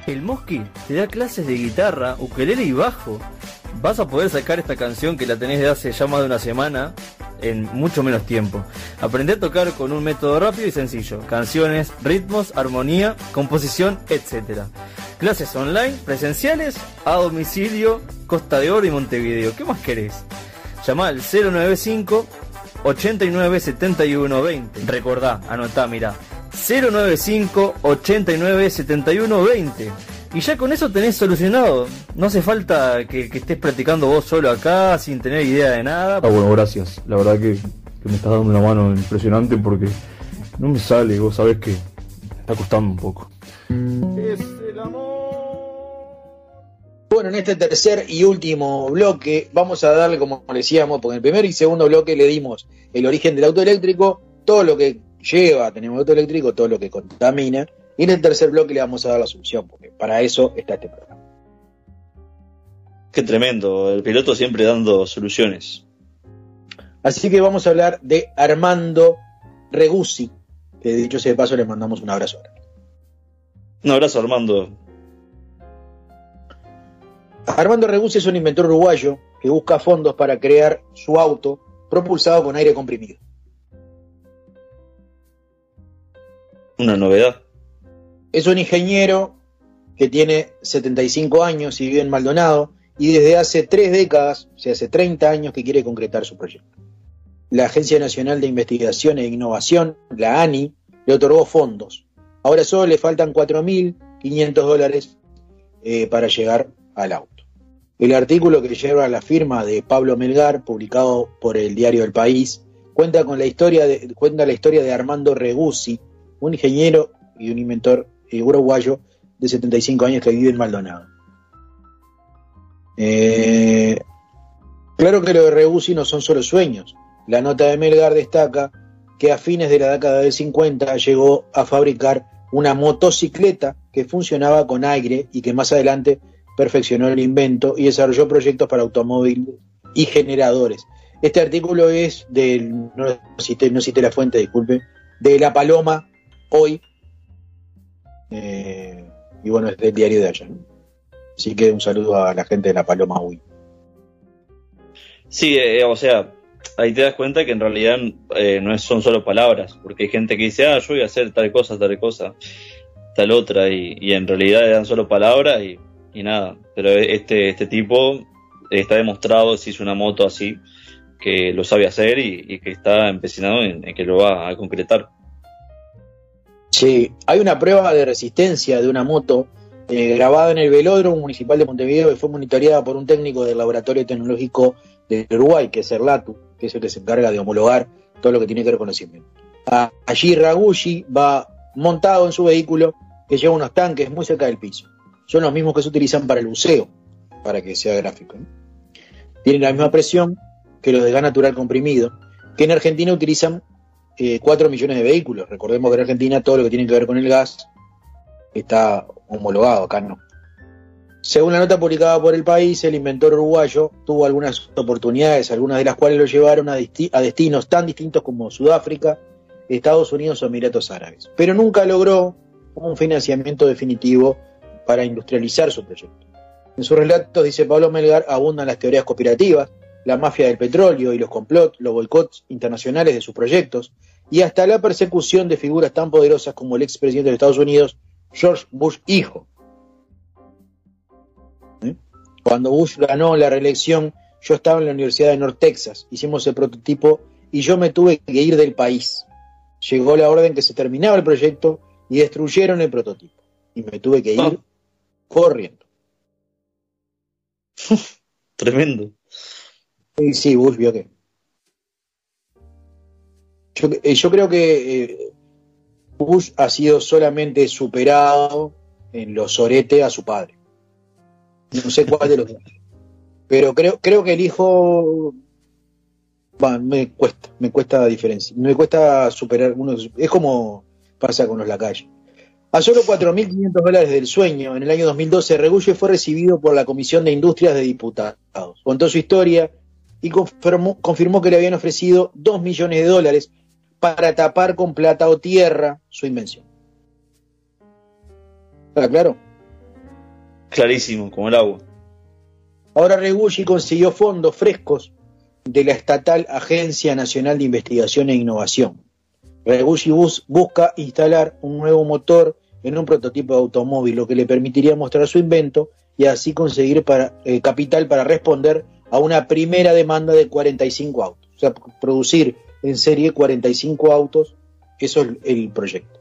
El Mosqui te da clases de guitarra, ukelele y bajo. Vas a poder sacar esta canción que la tenés de hace ya más de una semana en mucho menos tiempo. Aprende a tocar con un método rápido y sencillo. Canciones, ritmos, armonía, composición, etc. Clases online, presenciales, a domicilio, Costa de Oro y Montevideo. ¿Qué más querés? Llama al 095 89 71 20. Recordá, anotá, mirá. 095 89 71 20. Y ya con eso tenés solucionado. No hace falta que, que estés practicando vos solo acá sin tener idea de nada. Ah, bueno, gracias. La verdad que, que me estás dando una mano impresionante porque no me sale, vos sabés que me está costando un poco. Bueno, en este tercer y último bloque vamos a darle, como decíamos, porque en el primer y segundo bloque le dimos el origen del auto eléctrico, todo lo que lleva a tener un auto eléctrico, todo lo que contamina, y en el tercer bloque le vamos a dar la solución, porque para eso está este programa. Qué tremendo, el piloto siempre dando soluciones. Así que vamos a hablar de Armando Regusi, que dicho sea de paso le mandamos un abrazo. Un abrazo Armando. Armando Regusi es un inventor uruguayo que busca fondos para crear su auto propulsado con aire comprimido. Una novedad. Es un ingeniero que tiene 75 años y vive en Maldonado y desde hace tres décadas, o sea, hace 30 años que quiere concretar su proyecto. La Agencia Nacional de Investigación e Innovación, la ANI, le otorgó fondos. Ahora solo le faltan 4.500 dólares eh, para llegar al auto. El artículo que lleva la firma de Pablo Melgar, publicado por el diario El País, cuenta, con la, historia de, cuenta la historia de Armando Regusi, un ingeniero y un inventor eh, uruguayo de 75 años que vive en Maldonado. Eh, claro que lo de Regusi no son solo sueños. La nota de Melgar destaca que a fines de la década del 50 llegó a fabricar una motocicleta que funcionaba con aire y que más adelante perfeccionó el invento y desarrolló proyectos para automóviles y generadores. Este artículo es del, no cité, no cité la fuente, disculpe, de La Paloma, hoy, eh, y bueno, es del diario de allá. Así que un saludo a la gente de La Paloma, hoy. Sí, eh, o sea, ahí te das cuenta que en realidad eh, no es, son solo palabras, porque hay gente que dice, ah, yo voy a hacer tal cosa, tal cosa, tal otra, y, y en realidad dan solo palabras y, y, nada. Pero este, este tipo está demostrado, si hizo una moto así, que lo sabe hacer y, y que está empecinado en, que lo va a concretar. Sí, hay una prueba de resistencia de una moto eh, grabada en el velódromo municipal de Montevideo que fue monitoreada por un técnico del Laboratorio Tecnológico de Uruguay, que es Erlatu, que es el que se encarga de homologar todo lo que tiene que ver con inventos. Allí Ragushi va montado en su vehículo que lleva unos tanques muy cerca del piso. Son los mismos que se utilizan para el buceo, para que sea gráfico. Tienen la misma presión que los de gas natural comprimido, que en Argentina utilizan eh, 4 millones de vehículos. Recordemos que en Argentina todo lo que tiene que ver con el gas está homologado, acá no. Según la nota publicada por el país, el inventor uruguayo tuvo algunas oportunidades, algunas de las cuales lo llevaron a, a destinos tan distintos como Sudáfrica, Estados Unidos o Emiratos Árabes, pero nunca logró un financiamiento definitivo para industrializar su proyecto. En sus relatos, dice Pablo Melgar, abundan las teorías conspirativas, la mafia del petróleo y los complots, los boicots internacionales de sus proyectos, y hasta la persecución de figuras tan poderosas como el expresidente de Estados Unidos, George Bush hijo. ¿Eh? Cuando Bush ganó la reelección, yo estaba en la Universidad de North Texas, hicimos el prototipo y yo me tuve que ir del país. Llegó la orden que se terminaba el proyecto y destruyeron el prototipo. Y me tuve que ir corriendo. Tremendo. Y sí, Bush vio que. Yo, eh, yo creo que eh, Bush ha sido solamente superado en los soretes a su padre. No sé cuál de los dos. Pero creo, creo que el hijo. va, me cuesta, me cuesta diferencia. Me cuesta superar uno. Es como pasa con los lacayos. A solo 4.500 dólares del sueño, en el año 2012, Regulle fue recibido por la Comisión de Industrias de Diputados. Contó su historia y confirmó, confirmó que le habían ofrecido 2 millones de dólares para tapar con plata o tierra su invención. ¿Está claro? Clarísimo, como el agua. Ahora Regulli consiguió fondos frescos de la estatal Agencia Nacional de Investigación e Innovación. Regulli bus- busca instalar un nuevo motor en un prototipo de automóvil, lo que le permitiría mostrar su invento y así conseguir para, eh, capital para responder a una primera demanda de 45 autos. O sea, producir en serie 45 autos, eso es el proyecto.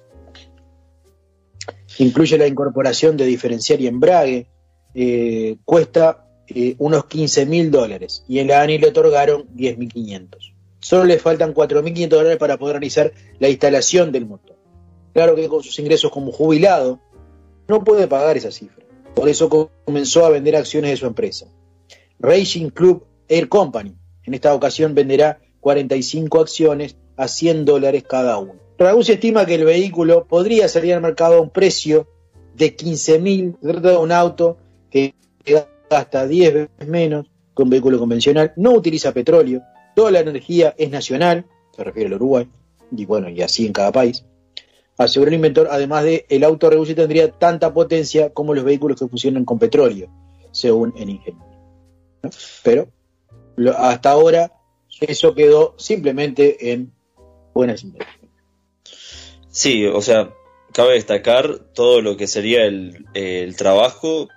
Incluye la incorporación de diferencial y embrague, eh, cuesta eh, unos 15 mil dólares y en la ANI le otorgaron 10.500. Solo le faltan 4.500 dólares para poder realizar la instalación del motor. Claro que con sus ingresos como jubilado no puede pagar esa cifra. Por eso co- comenzó a vender acciones de su empresa. Racing Club Air Company. En esta ocasión venderá 45 acciones a 100 dólares cada uno. Raúl estima que el vehículo podría salir al mercado a un precio de 15 mil. Un auto que gasta 10 veces menos que un vehículo convencional, no utiliza petróleo, toda la energía es nacional, se refiere al Uruguay, y bueno, y así en cada país. Aseguró el inventor, además de el auto Regulli tendría tanta potencia como los vehículos que funcionan con petróleo, según el ingeniero. Pero hasta ahora eso quedó simplemente en buenas intenciones. Sí, o sea, cabe destacar todo lo que sería el, el trabajo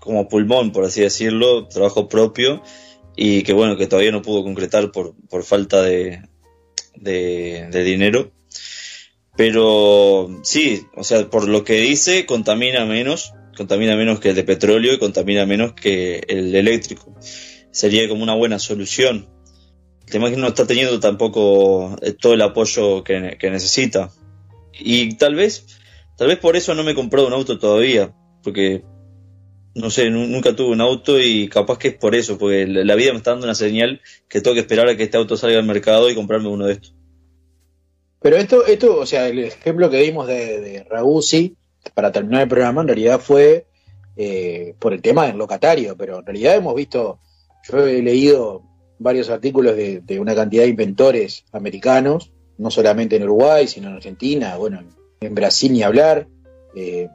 como pulmón, por así decirlo, trabajo propio, y que bueno, que todavía no pudo concretar por, por falta de, de, dinero. Pero sí, o sea, por lo que dice, contamina menos, contamina menos que el de petróleo y contamina menos que el eléctrico. Sería como una buena solución. El tema es que no está teniendo tampoco eh, todo el apoyo que, necesita. Y tal vez, tal vez por eso no me he comprado un auto todavía, porque no sé, nu- nunca tuve un auto y capaz que es por eso, porque la vida me está dando una señal que tengo que esperar a que este auto salga al mercado y comprarme uno de estos. Pero esto, esto, o sea, el ejemplo que dimos de, de Ragusi, para terminar el programa, en realidad fue eh, por el tema del locatario, pero en realidad hemos visto, yo he leído varios artículos de, una cantidad de inventores americanos, no solamente en Uruguay, sino en Argentina, bueno, en, Brasil ni hablar, eh,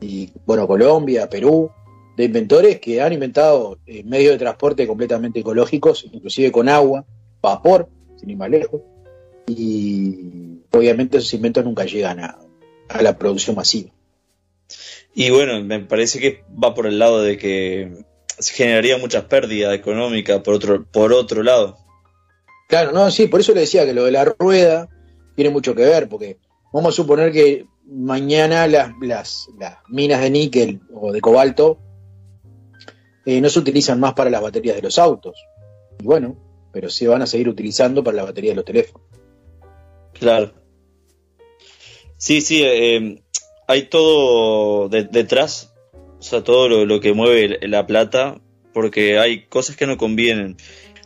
y bueno, Colombia, Perú, de inventores que han inventado eh, medios de transporte completamente ecológicos, inclusive con agua, vapor, sin ir más lejos, y obviamente esos inventos nunca llegan a, la producción masiva. Y bueno, me parece que va por el lado de que generaría muchas pérdidas económicas por otro, por otro lado. Claro, no, sí, por eso le decía que lo de la rueda tiene mucho que ver, porque vamos a suponer que mañana las, las, las minas de níquel o de cobalto eh, no se utilizan más para las baterías de los autos. Y bueno, pero se van a seguir utilizando para la batería de los teléfonos. Claro. Sí, sí, eh, hay todo de- detrás, o sea, todo lo, que mueve la plata, porque hay cosas que no convienen.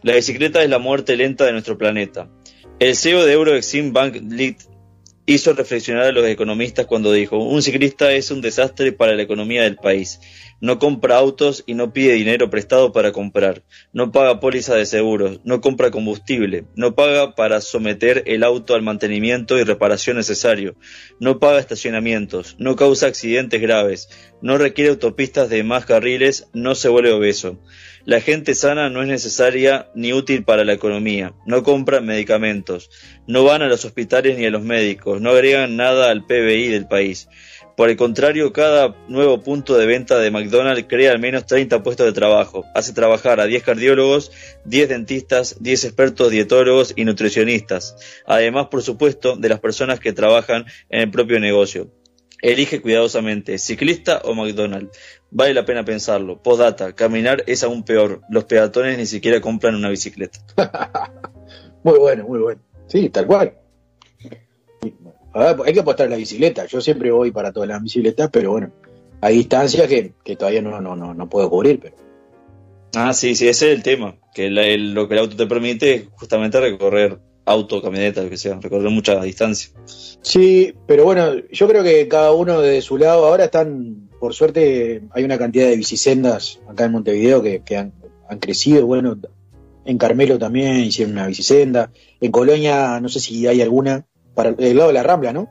La bicicleta es la muerte lenta de nuestro planeta. El CEO de Euroexim Bank Lit hizo reflexionar a los economistas cuando dijo, un ciclista es un desastre para la economía del país. No compra autos y no pide dinero prestado para comprar. No paga póliza de seguros, no compra combustible, no paga para someter el auto al mantenimiento y reparación necesario, no paga estacionamientos, no causa accidentes graves, no requiere autopistas de más carriles, no se vuelve obeso. La gente sana no es necesaria ni útil para la economía, no compran medicamentos, no van a los hospitales ni a los médicos, no agregan nada al PBI del país. Por el contrario, cada nuevo punto de venta de McDonald's crea al menos 30 puestos de trabajo, hace trabajar a 10 cardiólogos, 10 dentistas, 10 expertos dietólogos y nutricionistas, además, por supuesto, de las personas que trabajan en el propio negocio. Elige cuidadosamente, ciclista o McDonald's. Vale la pena pensarlo. Postdata, caminar es aún peor. Los peatones ni siquiera compran una bicicleta. Muy bueno, muy bueno. Sí, tal cual. Ver, hay que apostar a la bicicleta. Yo siempre voy para todas las bicicletas, pero bueno, hay distancias que, que todavía no, no, no, no puedo cubrir. Pero... Ah, sí, sí, ese es el tema. Que el- el- lo que el auto te permite es justamente recorrer auto, camioneta, lo que sea, recorrer mucha distancia. Sí, pero bueno, yo creo que cada uno de su lado ahora están, por suerte, hay una cantidad de bicisendas acá en Montevideo que, que han, han crecido. Bueno, en Carmelo también hicieron una bicisenda. En Colonia, no sé si hay alguna, para el lado de la Rambla, ¿no?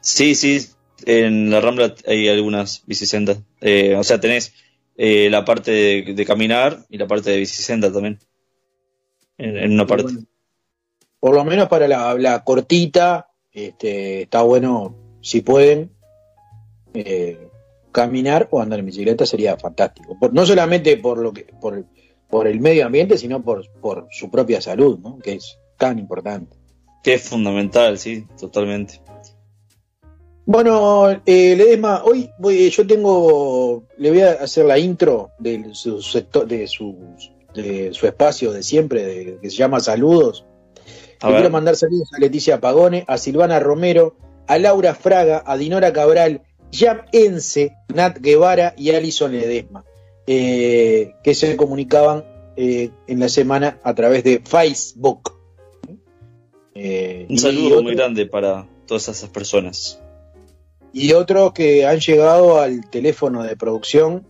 Sí, sí, en la Rambla hay algunas bicisendas. Eh, o sea, tenés eh, la parte de, de caminar y la parte de bicisenda también. En, en una parte. Por lo menos para la, la cortita, este, está bueno, si pueden, eh, caminar o andar en bicicleta sería fantástico. Por- no solamente por lo que, por, por el medio ambiente, sino por, por su propia salud, ¿no? Que es tan importante. Que es fundamental, sí, totalmente. Bueno, eh, Ledesma, hoy voy, yo tengo, le voy a hacer la intro de su sector, de su, de su espacio de siempre, de- que se llama Saludos. A Le ver. quiero mandar saludos a Leticia Pagone, a Silvana Romero, a Laura Fraga, a Dinora Cabral, Jam Ense, Nat Guevara y Alison Ledesma, eh, que se comunicaban eh, en la semana a través de Facebook. Eh, Un saludo otro- muy grande para todas esas personas. y otros que han llegado al teléfono de producción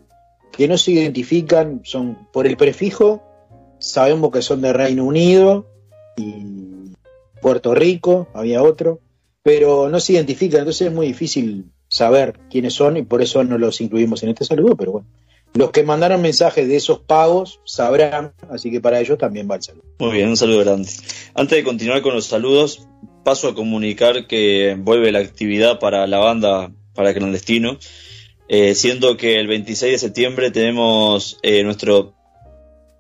que no se identifican, son por el prefijo, sabemos que son de Reino Unido y Puerto Rico, había otro, pero no se identifican, entonces es muy difícil saber quiénes son y por eso no los incluimos en este saludo, pero bueno. Los que mandaron mensajes de esos pagos sabrán, así que para ellos también va el saludo. Muy bien, un saludo grande. Antes de continuar con los saludos, paso a comunicar que vuelve la actividad para la banda para clandestino, eh, siendo que el 26 de septiembre tenemos eh, nuestro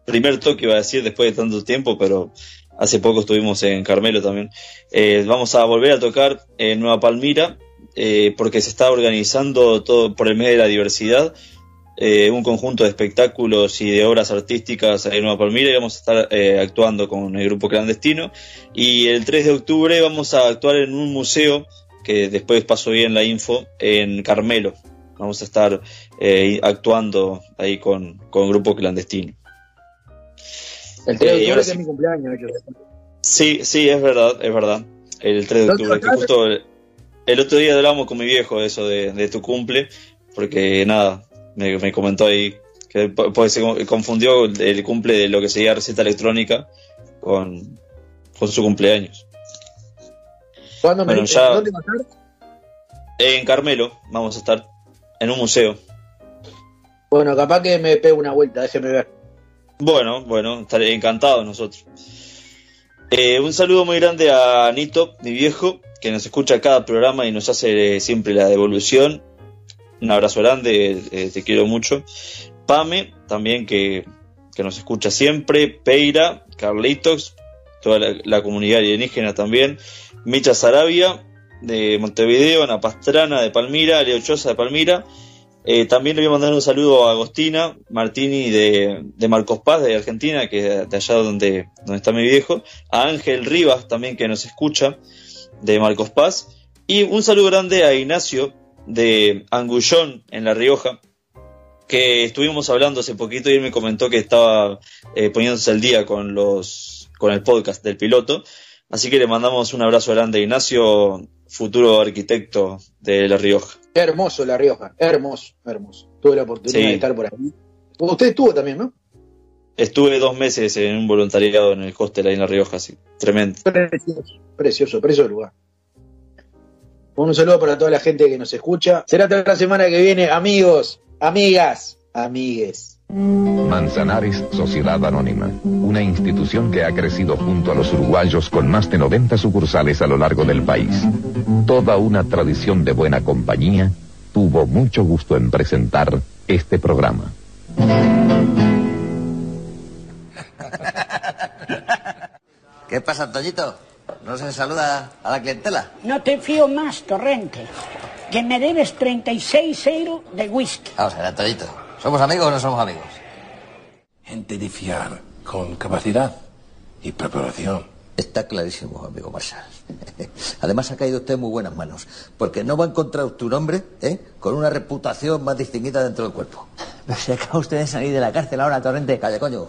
primer toque, iba a decir, después de tanto tiempo, pero hace poco estuvimos en Carmelo también. Eh, vamos a volver a tocar en Nueva Palmira, eh, porque se está organizando todo por el mes de la diversidad eh, un conjunto de espectáculos y de obras artísticas en Nueva Palmira y vamos a estar eh, actuando con el grupo clandestino. Y el 3 de octubre vamos a actuar en un museo, que después paso bien la info, en Carmelo. Vamos a estar eh, actuando ahí con, con grupo clandestino. El 3 de Eh, y octubre que es sí. mi cumpleaños. de. Sí, sí, es verdad, es verdad. El 3 de ¿No octubre, que justo el, el otro día hablábamos con mi viejo de eso, de, de tu cumple, porque nada, me, me comentó ahí que pues se co- confundió el, cumple de lo que sería receta electrónica con, con su cumpleaños. ¿Cuándo me Bueno, dices? ya- ¿Dónde va a estar? En Carmelo vamos a estar, en un museo. Bueno, capaz que me pego una vuelta, déjeme ver. Bueno, bueno, estaré encantado nosotros. Eh, un saludo muy grande a Nito, mi viejo, que nos escucha cada programa y nos hace eh, siempre la devolución. Un abrazo grande, eh, te quiero mucho. Pame, también que, que nos escucha siempre. Peira, Carlitos, toda la, comunidad alienígena también. Micha Sarabia, de Montevideo, Ana Pastrana, de Palmira, Leo Choza, de Palmira. Eh, también le voy a mandar un saludo a Agostina Martini de, de Marcos Paz, de Argentina, que es de allá donde, donde está mi viejo. A Ángel Rivas también, que nos escucha, de Marcos Paz. Y un saludo grande a Ignacio de Angullón, en La Rioja, que estuvimos hablando hace poquito y él me comentó que estaba eh, poniéndose al día con los con el podcast del piloto. Así que le mandamos un abrazo grande a Ignacio, futuro arquitecto de La Rioja. Hermoso La Rioja, hermoso, hermoso. Tuve la oportunidad Sí. de estar por ahí. Usted estuvo también, ¿no? Estuve dos meses en un voluntariado en el hostel ahí en La Rioja, sí. Tremendo. Precioso, precioso, precioso lugar. Un saludo para toda la gente que nos escucha. Será hasta la semana que viene, amigos, amigas, amigues. Manzanares Sociedad Anónima, una institución que ha crecido junto a los uruguayos con más de 90 sucursales a lo largo del país. Toda una tradición de buena compañía tuvo mucho gusto en presentar este programa. ¿Qué pasa, Toñito? ¿No se saluda a la clientela? No te fío más, Torrente. Que me debes 36 euros de whisky. Vamos a ver, Toñito. ¿Somos amigos o no somos amigos? Gente de fiar, con capacidad y preparación. Está clarísimo, amigo Marshall. Además ha caído usted en muy buenas manos, porque no va a encontrar usted un hombre ¿eh? con una reputación más distinguida dentro del cuerpo. Pero se acaba usted de salir de la cárcel ahora, Torrente. Calla, coño.